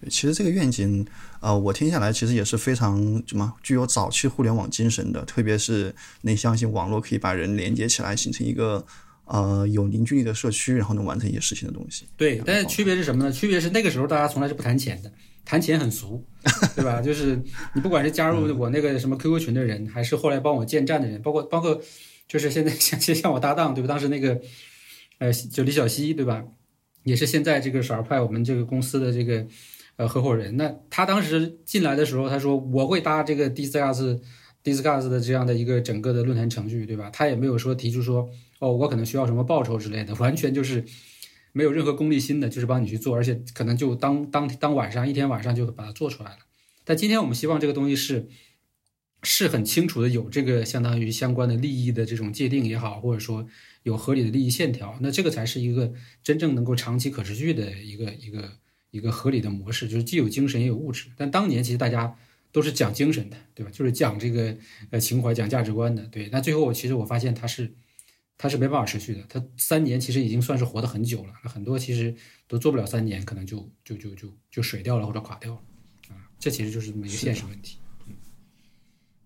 对，其实这个愿景，呃，我听下来其实也是非常什么具有早期互联网精神的，特别是你相信网络可以把人连接起来，形成一个呃有凝聚力的社区，然后能完成一些事情的东西。对，但是区别是什么呢？区别是那个时候大家从来是不谈钱的，谈钱很俗，对吧？就是你不管是加入我那个什么 QQ 群的人，还是后来帮我建站的人，包括包括。就是现在 像像我搭档对吧？当时那个，呃，就李小西对吧？也是现在这个少儿派我们这个公司的这个呃合伙人。那他当时进来的时候，他说我会搭这个 Discuss Discuss 的这样的一个整个的论坛程序，对吧？他也没有说提出说哦，我可能需要什么报酬之类的，完全就是没有任何功利心的，就是帮你去做，而且可能就当当当晚上一天晚上就把它做出来了。但今天我们希望这个东西是。是很清楚的，有这个相当于相关的利益的这种界定也好，或者说有合理的利益线条，那这个才是一个真正能够长期可持续的一个一个一个合理的模式，就是既有精神也有物质。但当年其实大家都是讲精神的，对吧？就是讲这个呃情怀、讲价值观的，对。那最后我其实我发现它是它是没办法持续的，它三年其实已经算是活得很久了，很多其实都做不了三年，可能就就就就就水掉了或者垮掉了啊，这其实就是这么一个现实问题。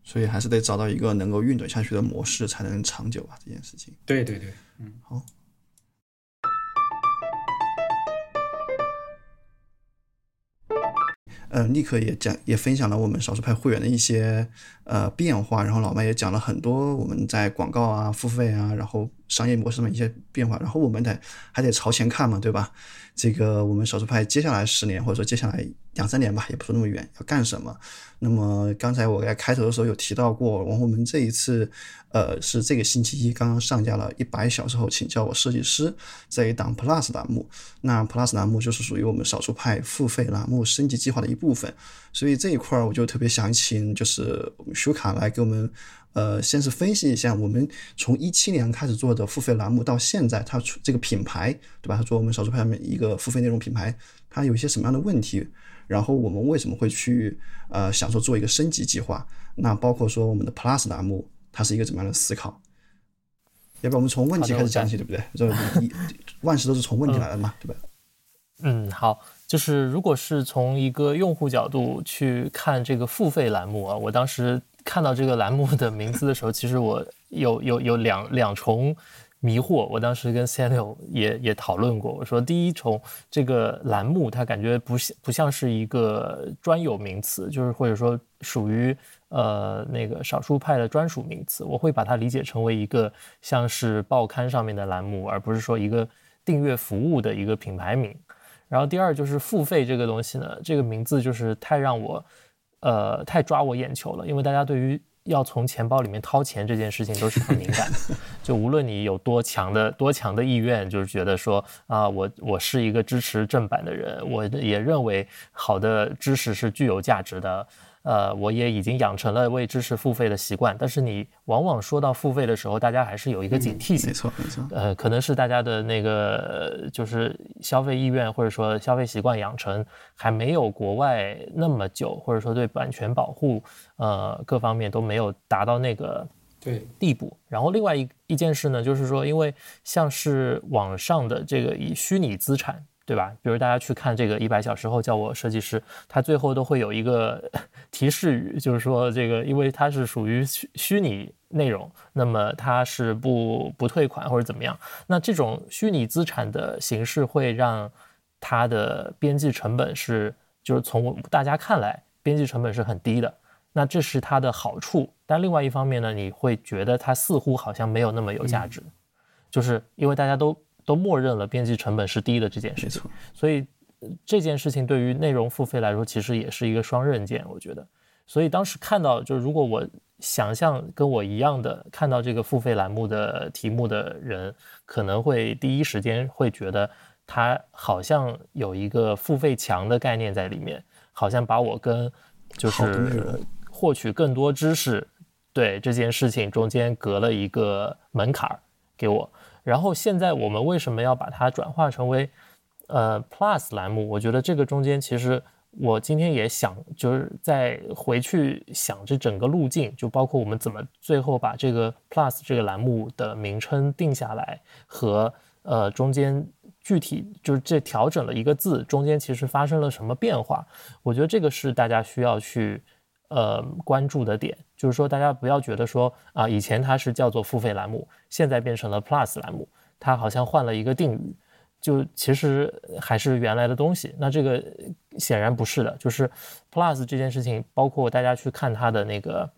所以还是得找到一个能够运转下去的模式，才能长久啊！这件事情。对对对，嗯，好。呃，立刻也讲，也分享了我们少数派会员的一些呃变化，然后老麦也讲了很多我们在广告啊、付费啊，然后商业模式上一些变化，然后我们得还得朝前看嘛，对吧？这个我们少数派接下来十年或者说接下来两三年吧，也不说那么远，要干什么？那么刚才我在开头的时候有提到过，然后我们这一次，呃，是这个星期一刚刚上架了一百小时后，请叫我设计师这一档 Plus 栏目。那 Plus 栏目就是属于我们少数派付费栏目升级计划的一部分，所以这一块儿我就特别想请就是舒卡来给我们，呃，先是分析一下我们从一七年开始做的付费栏目到现在，它出这个品牌对吧？它做我们少数派每一个付费内容品牌，它有一些什么样的问题？然后我们为什么会去呃想说做一个升级计划？那包括说我们的 Plus 栏目，它是一个怎么样的思考？要不我们从问题开始讲起，对不对？这万事都是从问题来的嘛，对吧？嗯，好，就是如果是从一个用户角度去看这个付费栏目啊，我当时看到这个栏目的名字的时候，其实我有有有两两重迷惑。我当时跟 Samuel 也也讨论过，我说第一重这个栏目，它感觉不像不像是一个专有名词，就是或者说属于呃那个少数派的专属名词。我会把它理解成为一个像是报刊上面的栏目，而不是说一个订阅服务的一个品牌名。然后第二就是付费这个东西呢，这个名字就是太让我呃太抓我眼球了，因为大家对于要从钱包里面掏钱这件事情都是很敏感的，就无论你有多强的多强的意愿，就是觉得说啊，我我是一个支持正版的人，我也认为好的知识是具有价值的。呃，我也已经养成了为知识付费的习惯，但是你往往说到付费的时候，大家还是有一个警惕性。没错，没错。呃，可能是大家的那个就是消费意愿或者说消费习惯养成还没有国外那么久，或者说对版权保护呃各方面都没有达到那个对地步。然后另外一一件事呢，就是说，因为像是网上的这个以虚拟资产。对吧？比如大家去看这个一百小时后叫我设计师，他最后都会有一个 提示语，就是说这个，因为它是属于虚虚拟内容，那么它是不不退款或者怎么样。那这种虚拟资产的形式会让它的边际成本是，就是从大家看来边际成本是很低的。那这是它的好处，但另外一方面呢，你会觉得它似乎好像没有那么有价值，就是因为大家都。都默认了编辑成本是低的这件事情，所以这件事情对于内容付费来说，其实也是一个双刃剑。我觉得，所以当时看到，就是如果我想象跟我一样的看到这个付费栏目的题目的人，可能会第一时间会觉得它好像有一个付费墙的概念在里面，好像把我跟就是获取更多知识对这件事情中间隔了一个门槛儿给我。然后现在我们为什么要把它转化成为呃 Plus 栏目？我觉得这个中间其实我今天也想，就是再回去想这整个路径，就包括我们怎么最后把这个 Plus 这个栏目的名称定下来，和呃中间具体就是这调整了一个字，中间其实发生了什么变化？我觉得这个是大家需要去呃关注的点。就是说，大家不要觉得说啊，以前它是叫做付费栏目，现在变成了 Plus 栏目，它好像换了一个定语，就其实还是原来的东西。那这个显然不是的，就是 Plus 这件事情，包括大家去看它的那个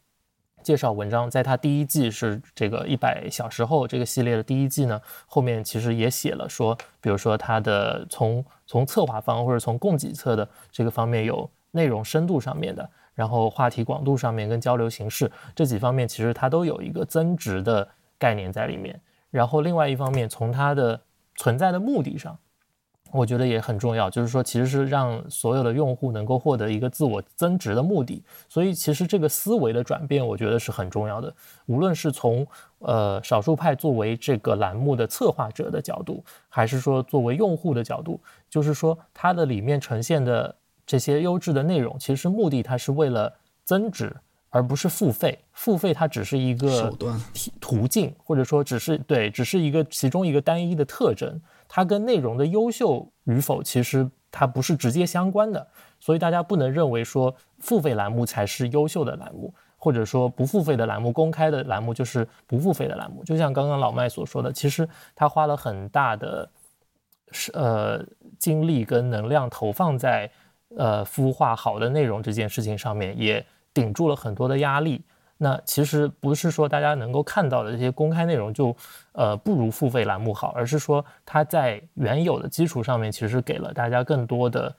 介绍文章，在它第一季是这个一百小时后这个系列的第一季呢，后面其实也写了说，比如说它的从从策划方或者从供给侧的这个方面有内容深度上面的。然后话题广度上面跟交流形式这几方面，其实它都有一个增值的概念在里面。然后另外一方面，从它的存在的目的上，我觉得也很重要，就是说其实是让所有的用户能够获得一个自我增值的目的。所以其实这个思维的转变，我觉得是很重要的。无论是从呃少数派作为这个栏目的策划者的角度，还是说作为用户的角度，就是说它的里面呈现的。这些优质的内容，其实目的它是为了增值，而不是付费。付费它只是一个手段、途径，或者说只是对，只是一个其中一个单一的特征。它跟内容的优秀与否，其实它不是直接相关的。所以大家不能认为说付费栏目才是优秀的栏目，或者说不付费的栏目、公开的栏目就是不付费的栏目。就像刚刚老麦所说的，其实他花了很大的是呃精力跟能量投放在。呃，孵化好的内容这件事情上面也顶住了很多的压力。那其实不是说大家能够看到的这些公开内容就呃不如付费栏目好，而是说它在原有的基础上面其实给了大家更多的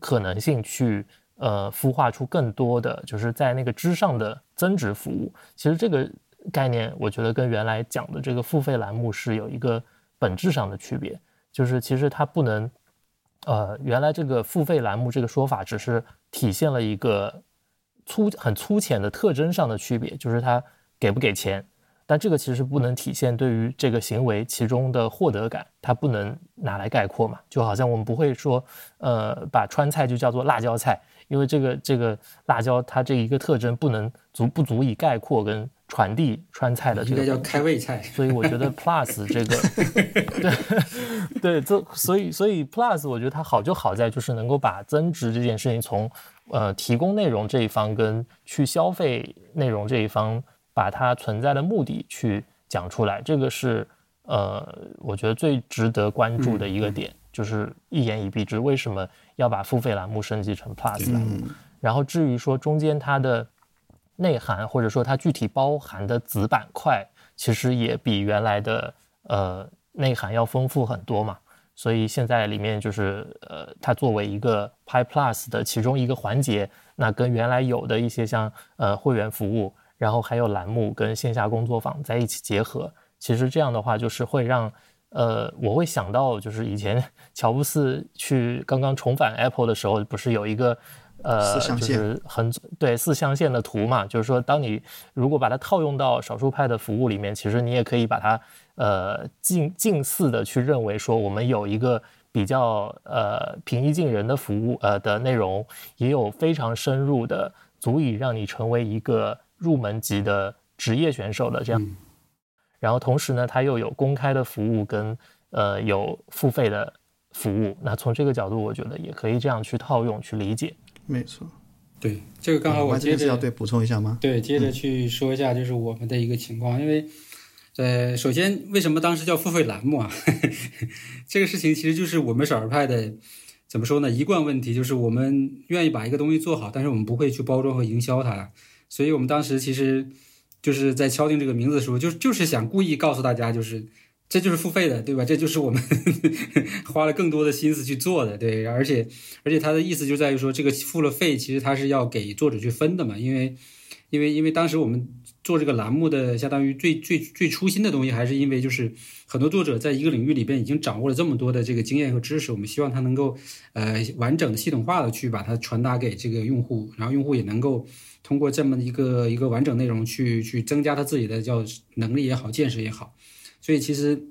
可能性去呃孵化出更多的就是在那个之上的增值服务。其实这个概念我觉得跟原来讲的这个付费栏目是有一个本质上的区别，就是其实它不能。呃，原来这个付费栏目这个说法只是体现了一个粗很粗浅的特征上的区别，就是他给不给钱，但这个其实不能体现对于这个行为其中的获得感，它不能拿来概括嘛。就好像我们不会说，呃，把川菜就叫做辣椒菜，因为这个这个辣椒它这一个特征不能足不足以概括跟。传递川菜的这个叫开胃菜，所以我觉得 Plus 这个，对对，这所以所以 Plus 我觉得它好就好在就是能够把增值这件事情从呃提供内容这一方跟去消费内容这一方把它存在的目的去讲出来，这个是呃，我觉得最值得关注的一个点就是一言以蔽之，为什么要把付费栏目升级成 Plus 栏目？然后至于说中间它的内涵或者说它具体包含的子板块，其实也比原来的呃内涵要丰富很多嘛。所以现在里面就是呃，它作为一个 Pi Plus 的其中一个环节，那跟原来有的一些像呃会员服务，然后还有栏目跟线下工作坊在一起结合，其实这样的话就是会让呃，我会想到就是以前 乔布斯去刚刚重返 Apple 的时候，不是有一个。呃，就是很对四象限的图嘛，就是说，当你如果把它套用到少数派的服务里面，其实你也可以把它呃近近似的去认为说，我们有一个比较呃平易近人的服务呃的内容，也有非常深入的，足以让你成为一个入门级的职业选手的这样。然后同时呢，它又有公开的服务跟呃有付费的服务。那从这个角度，我觉得也可以这样去套用去理解。没错，对这个刚好我接着要对补充一下吗？对，接着去说一下，就是我们的一个情况，因为，呃，首先为什么当时叫付费栏目啊？这个事情其实就是我们少儿派的怎么说呢？一贯问题就是我们愿意把一个东西做好，但是我们不会去包装和营销它，所以我们当时其实就是在敲定这个名字的时候，就就是想故意告诉大家，就是。这就是付费的，对吧？这就是我们 花了更多的心思去做的，对。而且，而且他的意思就在于说，这个付了费，其实他是要给作者去分的嘛。因为，因为，因为当时我们做这个栏目的，相当于最最最初心的东西，还是因为就是很多作者在一个领域里边已经掌握了这么多的这个经验和知识，我们希望他能够呃完整的、系统化的去把它传达给这个用户，然后用户也能够通过这么一个一个完整内容去去增加他自己的叫能力也好、见识也好。所以其实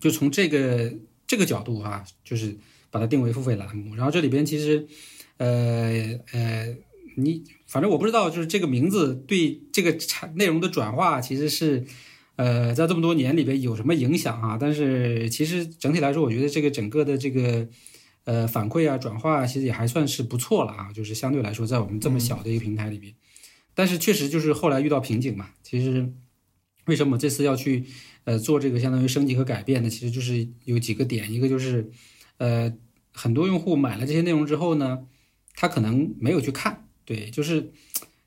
就从这个这个角度哈，就是把它定为付费栏目。然后这里边其实，呃呃，你反正我不知道，就是这个名字对这个产内容的转化，其实是呃在这么多年里边有什么影响啊？但是其实整体来说，我觉得这个整个的这个呃反馈啊转化，其实也还算是不错了啊。就是相对来说，在我们这么小的一个平台里边，但是确实就是后来遇到瓶颈嘛。其实为什么这次要去？呃，做这个相当于升级和改变呢，其实就是有几个点，一个就是，呃，很多用户买了这些内容之后呢，他可能没有去看，对，就是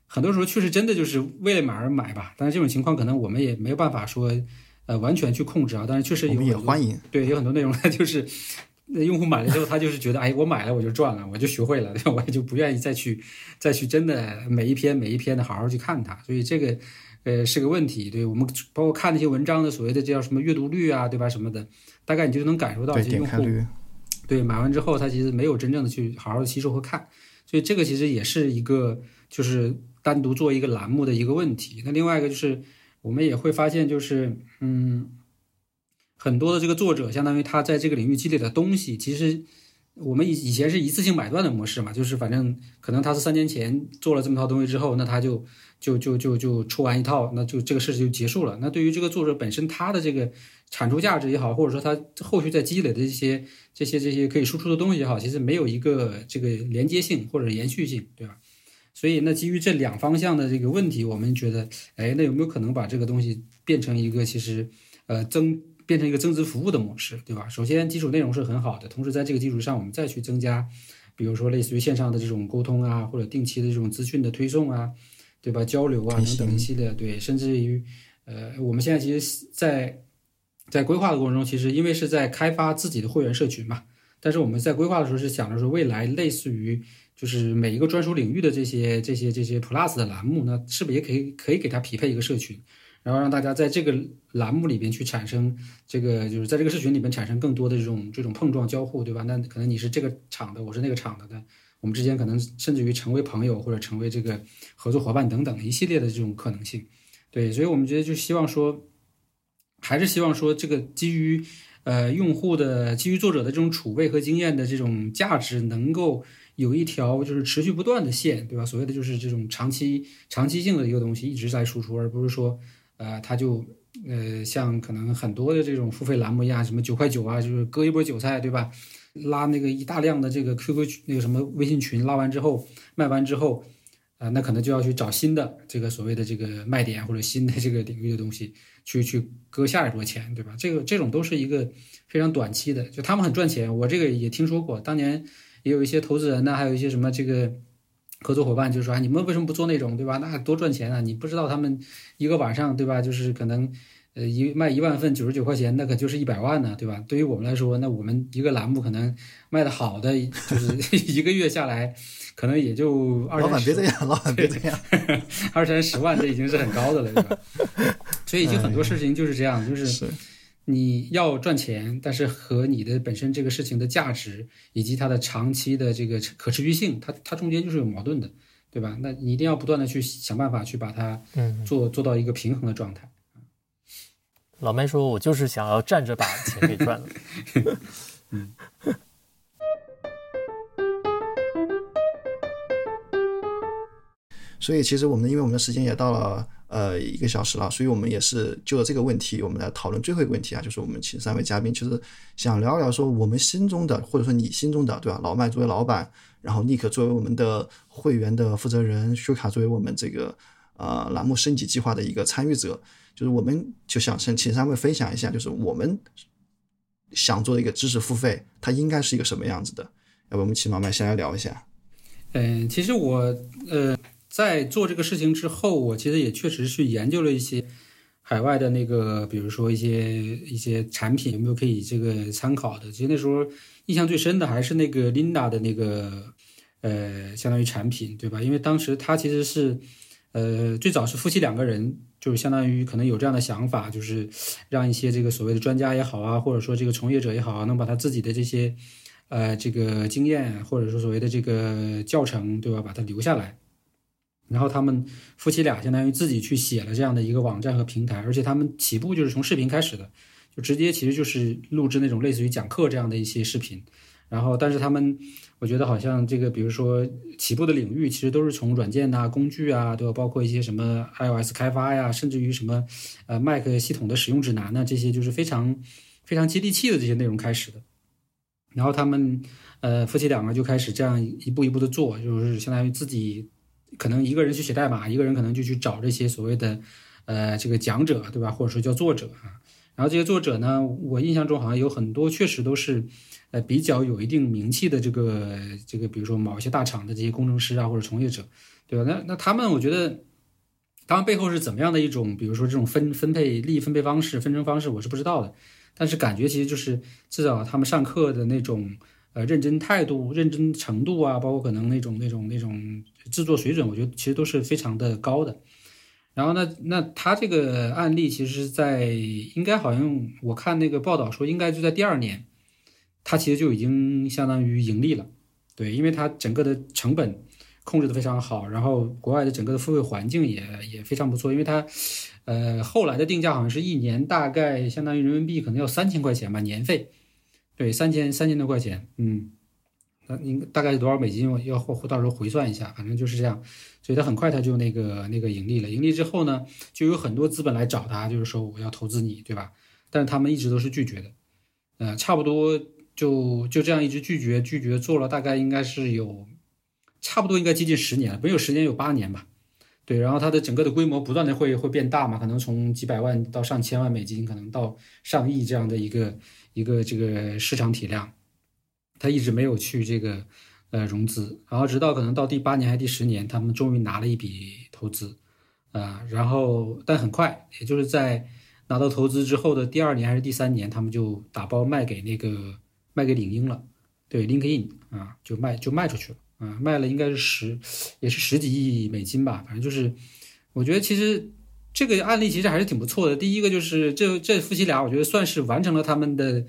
很多时候确实真的就是为了买而买吧，但是这种情况可能我们也没有办法说，呃，完全去控制啊，但是确实有也欢迎，对，有很多内容它就是，用户买了之后，他就是觉得，哎，我买了我就赚了，我就学会了，我也就不愿意再去再去真的每一篇每一篇的好好去看它，所以这个。呃，是个问题，对我们包括看那些文章的所谓的这叫什么阅读率啊，对吧？什么的，大概你就能感受到这些用户，对买完之后他其实没有真正的去好好的吸收和看，所以这个其实也是一个就是单独做一个栏目的一个问题。那另外一个就是我们也会发现，就是嗯，很多的这个作者，相当于他在这个领域积累的东西，其实我们以以前是一次性买断的模式嘛，就是反正可能他是三年前做了这么套东西之后，那他就。就就就就出完一套，那就这个事情就结束了。那对于这个作者本身，他的这个产出价值也好，或者说他后续在积累的这些这些这些可以输出的东西也好，其实没有一个这个连接性或者延续性，对吧？所以那基于这两方向的这个问题，我们觉得，哎，那有没有可能把这个东西变成一个其实呃增变成一个增值服务的模式，对吧？首先基础内容是很好的，同时在这个基础上，我们再去增加，比如说类似于线上的这种沟通啊，或者定期的这种资讯的推送啊。对吧？交流啊，等等一系列，对，甚至于，呃，我们现在其实，在在规划的过程中，其实因为是在开发自己的会员社群嘛，但是我们在规划的时候是想着说，未来类似于就是每一个专属领域的这些这些这些 Plus 的栏目，那是不是也可以可以给它匹配一个社群，然后让大家在这个栏目里边去产生这个，就是在这个社群里面产生更多的这种这种碰撞交互，对吧？那可能你是这个厂的，我是那个厂的的。我们之间可能甚至于成为朋友，或者成为这个合作伙伴等等一系列的这种可能性，对，所以我们觉得就希望说，还是希望说这个基于呃用户的、基于作者的这种储备和经验的这种价值，能够有一条就是持续不断的线，对吧？所谓的就是这种长期、长期性的一个东西一直在输出，而不是说呃他就呃像可能很多的这种付费栏目一样，什么九块九啊，就是割一波韭菜，对吧？拉那个一大量的这个 QQ 那个什么微信群，拉完之后卖完之后，啊，那可能就要去找新的这个所谓的这个卖点或者新的这个领域的东西，去去割下一波钱，对吧？这个这种都是一个非常短期的，就他们很赚钱。我这个也听说过，当年也有一些投资人呢，还有一些什么这个合作伙伴就说啊，你们为什么不做那种，对吧？那多赚钱啊！你不知道他们一个晚上，对吧？就是可能呃一卖一万份九十九块钱，那可就是一百万呢，对吧？对于我们来说，那我们一个栏目可能卖的好的，就是一个月下来。可能也就二老板别这样，老板别这样，二三十万这已经是很高的了，对吧？所以就很多事情就是这样，就是你要赚钱，但是和你的本身这个事情的价值以及它的长期的这个可持续性，它它中间就是有矛盾的，对吧？那你一定要不断的去想办法去把它做做到一个平衡的状态。老麦说：“我就是想要站着把钱给赚了。”嗯。所以其实我们因为我们的时间也到了呃一个小时了，所以我们也是就着这个问题，我们来讨论最后一个问题啊，就是我们请三位嘉宾，其实想聊聊说我们心中的或者说你心中的对吧？老麦作为老板，然后尼克作为我们的会员的负责人，舒卡作为我们这个呃栏目升级计划的一个参与者，就是我们就想请请三位分享一下，就是我们想做的一个知识付费，它应该是一个什么样子的？要不我们请老麦先来聊一下。嗯，其实我呃。在做这个事情之后，我其实也确实去研究了一些海外的那个，比如说一些一些产品有没有可以这个参考的。其实那时候印象最深的还是那个 Linda 的那个呃，相当于产品，对吧？因为当时他其实是呃最早是夫妻两个人，就是相当于可能有这样的想法，就是让一些这个所谓的专家也好啊，或者说这个从业者也好啊，能把他自己的这些呃这个经验，或者说所谓的这个教程，对吧？把它留下来。然后他们夫妻俩相当于自己去写了这样的一个网站和平台，而且他们起步就是从视频开始的，就直接其实就是录制那种类似于讲课这样的一些视频。然后，但是他们我觉得好像这个，比如说起步的领域，其实都是从软件呐、工具啊，对吧？包括一些什么 iOS 开发呀，甚至于什么呃 Mac 系统的使用指南呢，这些就是非常非常接地气的这些内容开始的。然后他们呃夫妻两个就开始这样一步一步的做，就是相当于自己。可能一个人去写代码，一个人可能就去找这些所谓的，呃，这个讲者，对吧？或者说叫作者啊。然后这些作者呢，我印象中好像有很多确实都是，呃，比较有一定名气的这个这个，比如说某一些大厂的这些工程师啊，或者从业者，对吧？那那他们，我觉得，他们背后是怎么样的一种，比如说这种分分配利益分配方式、分成方式，我是不知道的。但是感觉其实就是至少他们上课的那种。呃，认真态度、认真程度啊，包括可能那种、那种、那种制作水准，我觉得其实都是非常的高的。然后呢，那他这个案例其实，在应该好像我看那个报道说，应该就在第二年，他其实就已经相当于盈利了。对，因为他整个的成本控制的非常好，然后国外的整个的付费环境也也非常不错。因为他，呃，后来的定价好像是一年大概相当于人民币可能要三千块钱吧，年费。对，三千三千多块钱，嗯，那应大概多少美金？要要到时候回算一下，反正就是这样。所以他很快他就那个那个盈利了。盈利之后呢，就有很多资本来找他，就是说我要投资你，对吧？但是他们一直都是拒绝的，呃，差不多就就这样一直拒绝拒绝，做了大概应该是有差不多应该接近十年了，没有十年有八年吧。对，然后它的整个的规模不断的会会变大嘛，可能从几百万到上千万美金，可能到上亿这样的一个。一个这个市场体量，他一直没有去这个呃融资，然后直到可能到第八年还是第十年，他们终于拿了一笔投资，啊，然后但很快，也就是在拿到投资之后的第二年还是第三年，他们就打包卖给那个卖给领英了，对，LinkedIn 啊，就卖就卖出去了，啊，卖了应该是十也是十几亿美金吧，反正就是我觉得其实。这个案例其实还是挺不错的。第一个就是这这夫妻俩，我觉得算是完成了他们的。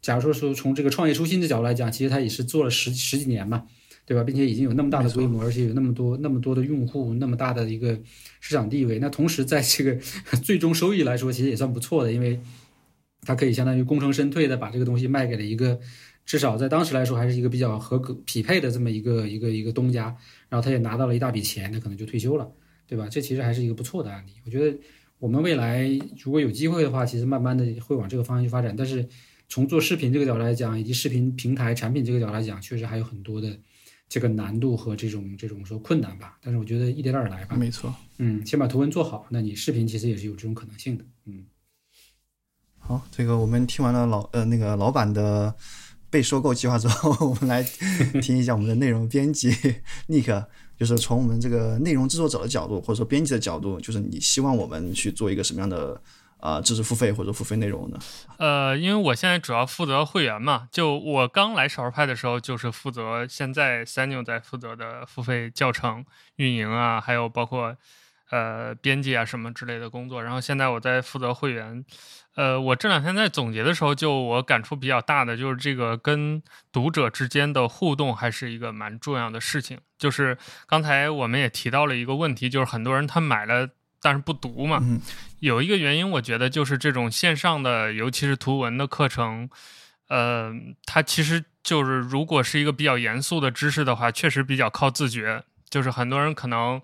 假如说说从这个创业初心的角度来讲，其实他也是做了十十几年嘛，对吧？并且已经有那么大的规模，而且有那么多那么多的用户，那么大的一个市场地位。那同时在这个 最终收益来说，其实也算不错的，因为他可以相当于功成身退的把这个东西卖给了一个至少在当时来说还是一个比较合格匹配的这么一个一个一个东家，然后他也拿到了一大笔钱，那可能就退休了。对吧？这其实还是一个不错的案例。我觉得我们未来如果有机会的话，其实慢慢的会往这个方向去发展。但是从做视频这个角度来讲，以及视频平台产品这个角度来讲，确实还有很多的这个难度和这种这种说困难吧。但是我觉得一点点来吧。没错，嗯，先把图文做好，那你视频其实也是有这种可能性的。嗯，好，这个我们听完了老呃那个老板的被收购计划之后，我们来听一下我们的内容编辑 Nick，就是从我们这个内容制作者的角度，或者说编辑的角度，就是你希望我们去做一个什么样的啊知识付费或者付费内容呢？呃，因为我现在主要负责会员嘛，就我刚来少儿派的时候，就是负责现在三牛在负责的付费教程运营啊，还有包括呃编辑啊什么之类的工作。然后现在我在负责会员。呃，我这两天在总结的时候，就我感触比较大的就是这个跟读者之间的互动还是一个蛮重要的事情。就是刚才我们也提到了一个问题，就是很多人他买了但是不读嘛。嗯有一个原因，我觉得就是这种线上的，尤其是图文的课程，呃，它其实就是如果是一个比较严肃的知识的话，确实比较靠自觉。就是很多人可能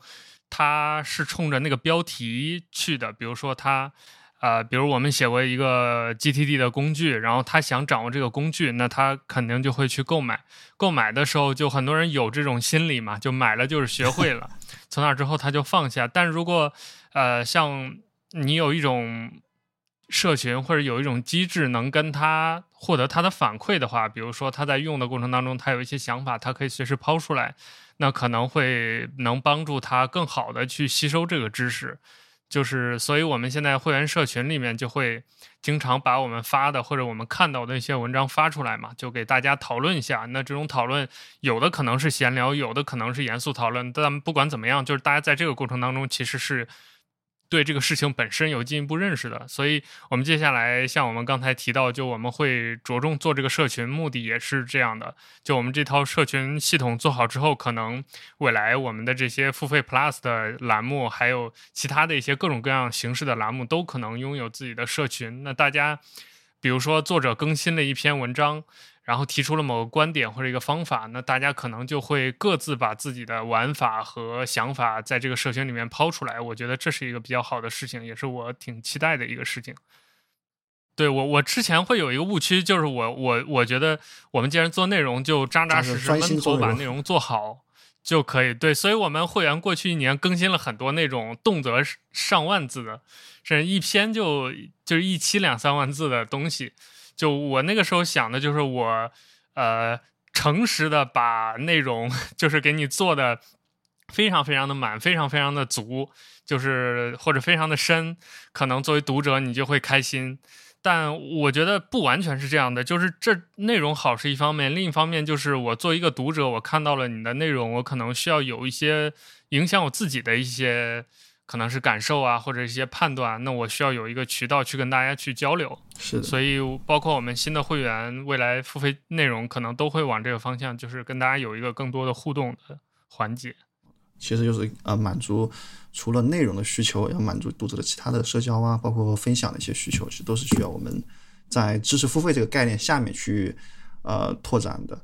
他是冲着那个标题去的，比如说他。呃，比如我们写过一个 GTD 的工具，然后他想掌握这个工具，那他肯定就会去购买。购买的时候，就很多人有这种心理嘛，就买了就是学会了，从那之后他就放下。但如果呃，像你有一种社群或者有一种机制能跟他获得他的反馈的话，比如说他在用的过程当中，他有一些想法，他可以随时抛出来，那可能会能帮助他更好的去吸收这个知识。就是，所以我们现在会员社群里面就会经常把我们发的或者我们看到的一些文章发出来嘛，就给大家讨论一下。那这种讨论有的可能是闲聊，有的可能是严肃讨论。但不管怎么样，就是大家在这个过程当中其实是。对这个事情本身有进一步认识的，所以我们接下来像我们刚才提到，就我们会着重做这个社群，目的也是这样的。就我们这套社群系统做好之后，可能未来我们的这些付费 Plus 的栏目，还有其他的一些各种各样形式的栏目，都可能拥有自己的社群。那大家，比如说作者更新了一篇文章。然后提出了某个观点或者一个方法，那大家可能就会各自把自己的玩法和想法在这个社群里面抛出来。我觉得这是一个比较好的事情，也是我挺期待的一个事情。对我，我之前会有一个误区，就是我我我觉得我们既然做内容，就扎扎实实闷头把内容做好就可以。对，所以我们会员过去一年更新了很多那种动辄上万字的，甚至一篇就就是一期两三万字的东西。就我那个时候想的，就是我，呃，诚实的把内容 就是给你做的非常非常的满，非常非常的足，就是或者非常的深，可能作为读者你就会开心。但我觉得不完全是这样的，就是这内容好是一方面，另一方面就是我作为一个读者，我看到了你的内容，我可能需要有一些影响我自己的一些。可能是感受啊，或者一些判断，那我需要有一个渠道去跟大家去交流。是的，所以包括我们新的会员，未来付费内容可能都会往这个方向，就是跟大家有一个更多的互动的环节。其实就是呃，满足除了内容的需求，要满足读者的其他的社交啊，包括分享的一些需求，其实都是需要我们在知识付费这个概念下面去呃拓展的。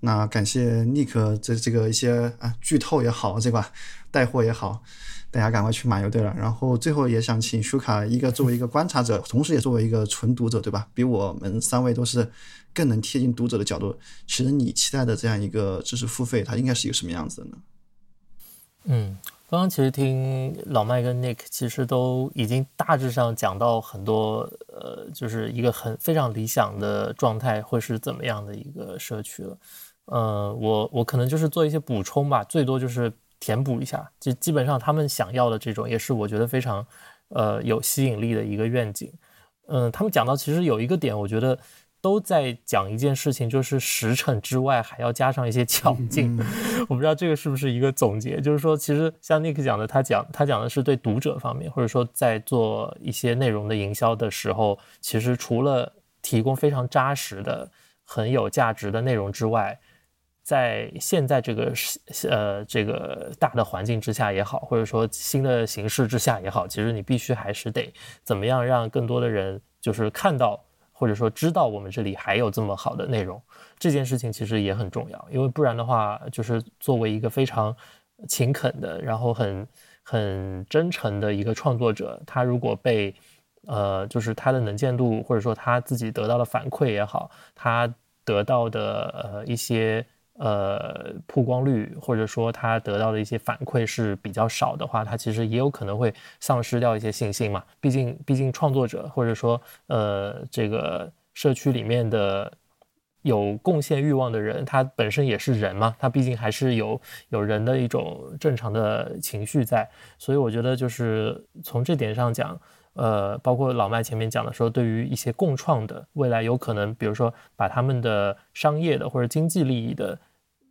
那感谢 Nick 这这个一些啊剧透也好，对吧？带货也好。大家赶快去买就对了。然后最后也想请舒卡，一个作为一个观察者，同时也作为一个纯读者，对吧？比我们三位都是更能贴近读者的角度。其实你期待的这样一个知识付费，它应该是一个什么样子的呢？嗯，刚刚其实听老麦跟 Nick 其实都已经大致上讲到很多，呃，就是一个很非常理想的状态会是怎么样的一个社区了。呃，我我可能就是做一些补充吧，最多就是。填补一下，就基本上他们想要的这种，也是我觉得非常，呃，有吸引力的一个愿景。嗯，他们讲到其实有一个点，我觉得都在讲一件事情，就是实诚之外还要加上一些巧劲。我不知道这个是不是一个总结，就是说，其实像 Nick 讲的，他讲他讲的是对读者方面，或者说在做一些内容的营销的时候，其实除了提供非常扎实的、很有价值的内容之外，在现在这个呃这个大的环境之下也好，或者说新的形势之下也好，其实你必须还是得怎么样让更多的人就是看到或者说知道我们这里还有这么好的内容，这件事情其实也很重要，因为不然的话，就是作为一个非常勤恳的，然后很很真诚的一个创作者，他如果被呃就是他的能见度或者说他自己得到的反馈也好，他得到的呃一些。呃曝光率或者说他得到的一些反馈是比较少的话，他其实也有可能会丧失掉一些信心嘛。毕竟，毕竟创作者或者说呃这个社区里面的。有贡献欲望的人，他本身也是人嘛，他毕竟还是有有人的一种正常的情绪在，所以我觉得就是从这点上讲，呃，包括老麦前面讲的说，对于一些共创的未来，有可能比如说把他们的商业的或者经济利益的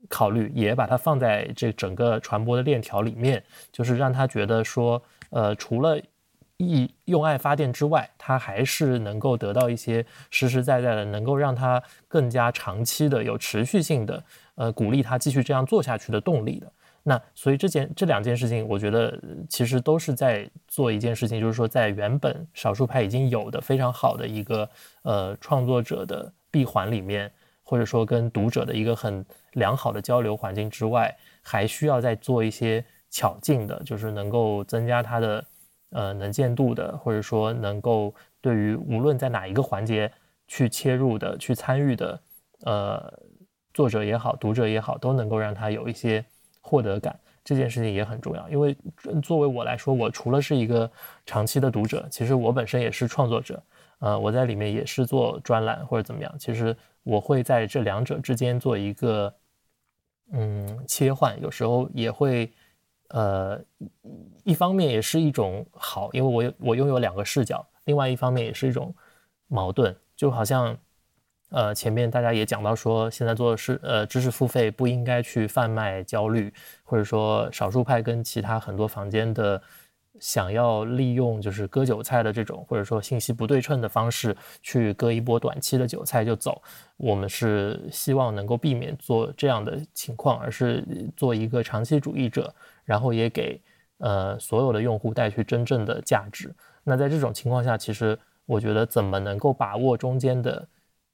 考虑，也把它放在这整个传播的链条里面，就是让他觉得说，呃，除了。以用爱发电之外，它还是能够得到一些实实在在的，能够让它更加长期的、有持续性的，呃，鼓励他继续这样做下去的动力的。那所以这件这两件事情，我觉得其实都是在做一件事情，就是说在原本少数派已经有的非常好的一个呃创作者的闭环里面，或者说跟读者的一个很良好的交流环境之外，还需要再做一些巧劲的，就是能够增加它的。呃，能见度的，或者说能够对于无论在哪一个环节去切入的、去参与的，呃，作者也好，读者也好，都能够让他有一些获得感，这件事情也很重要。因为作为我来说，我除了是一个长期的读者，其实我本身也是创作者，呃，我在里面也是做专栏或者怎么样，其实我会在这两者之间做一个嗯切换，有时候也会。呃，一方面也是一种好，因为我我拥有两个视角；另外一方面也是一种矛盾，就好像，呃，前面大家也讲到说，现在做的是呃知识付费不应该去贩卖焦虑，或者说少数派跟其他很多房间的。想要利用就是割韭菜的这种，或者说信息不对称的方式去割一波短期的韭菜就走，我们是希望能够避免做这样的情况，而是做一个长期主义者，然后也给呃所有的用户带去真正的价值。那在这种情况下，其实我觉得怎么能够把握中间的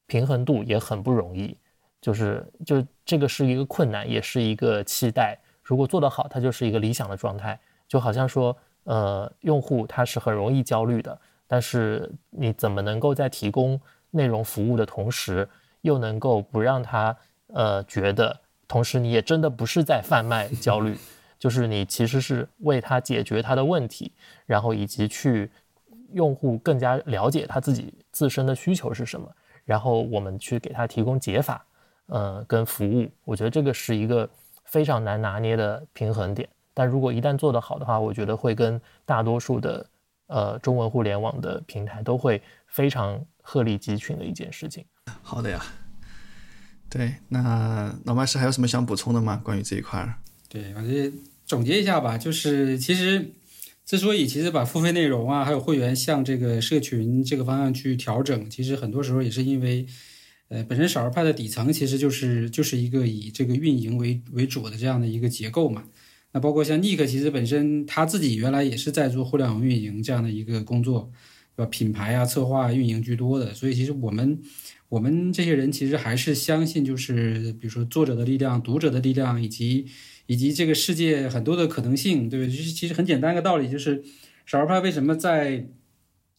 平衡度也很不容易，就是就这个是一个困难，也是一个期待。如果做得好，它就是一个理想的状态，就好像说。呃，用户他是很容易焦虑的，但是你怎么能够在提供内容服务的同时，又能够不让他呃觉得，同时你也真的不是在贩卖 焦虑，就是你其实是为他解决他的问题，然后以及去用户更加了解他自己自身的需求是什么，然后我们去给他提供解法，呃，跟服务，我觉得这个是一个非常难拿捏的平衡点。但如果一旦做得好的话，我觉得会跟大多数的呃中文互联网的平台都会非常鹤立鸡群的一件事情。好的呀，对，那老麦是还有什么想补充的吗？关于这一块儿？对，我觉得总结一下吧，就是其实之所以其实把付费内容啊，还有会员向这个社群这个方向去调整，其实很多时候也是因为，呃，本身少儿派的底层其实就是就是一个以这个运营为为主的这样的一个结构嘛。那包括像 Nick，其实本身他自己原来也是在做互联网运营这样的一个工作，对吧？品牌啊、策划、运营居多的，所以其实我们我们这些人其实还是相信，就是比如说作者的力量、读者的力量，以及以及这个世界很多的可能性，对不对？其实其实很简单一个道理，就是少儿派为什么在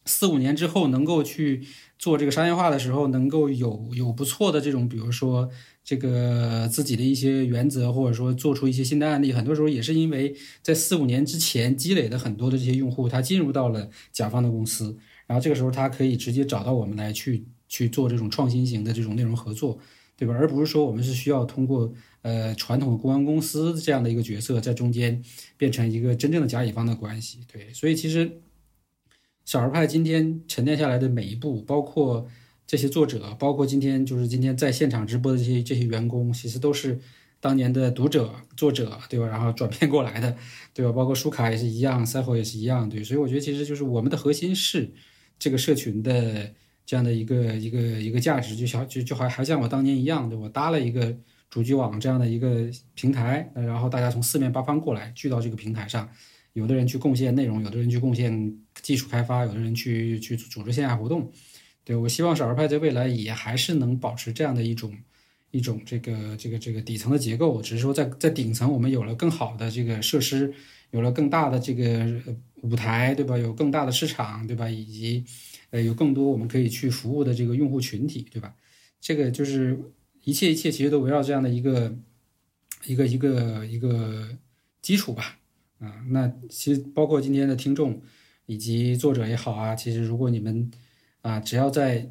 四五年之后能够去做这个商业化的时候，能够有有不错的这种，比如说。这个自己的一些原则，或者说做出一些新的案例，很多时候也是因为在四五年之前积累的很多的这些用户，他进入到了甲方的公司，然后这个时候他可以直接找到我们来去去做这种创新型的这种内容合作，对吧？而不是说我们是需要通过呃传统的公关公司这样的一个角色在中间变成一个真正的甲乙方的关系，对。所以其实小儿派今天沉淀下来的每一步，包括。这些作者，包括今天就是今天在现场直播的这些这些员工，其实都是当年的读者、作者，对吧？然后转变过来的，对吧？包括舒卡也是一样，赛后也是一样，对。所以我觉得其实就是我们的核心是这个社群的这样的一个一个一个价值，就像就就还还像我当年一样，对我搭了一个主机网这样的一个平台，然后大家从四面八方过来聚到这个平台上，有的人去贡献内容，有的人去贡献技术开发，有的人去去组织线下活动。对，我希望少儿派在未来也还是能保持这样的一种一种这个这个这个底层的结构，只是说在在顶层我们有了更好的这个设施，有了更大的这个舞台，对吧？有更大的市场，对吧？以及呃有更多我们可以去服务的这个用户群体，对吧？这个就是一切一切其实都围绕这样的一个一个一个一个基础吧。啊，那其实包括今天的听众以及作者也好啊，其实如果你们啊，只要在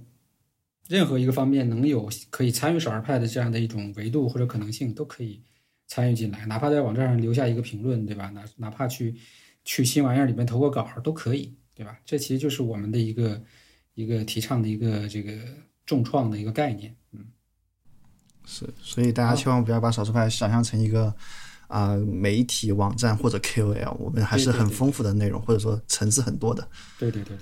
任何一个方面能有可以参与少儿派的这样的一种维度或者可能性，都可以参与进来，哪怕在网站上留下一个评论，对吧？哪哪怕去去新玩意儿里面投个稿都可以，对吧？这其实就是我们的一个一个提倡的一个这个重创的一个概念，嗯，是，所以大家千万不要把少数派想象成一个啊、媒体网站或者 KOL，我们还是很丰富的内容，或者说层次很多的。对对对。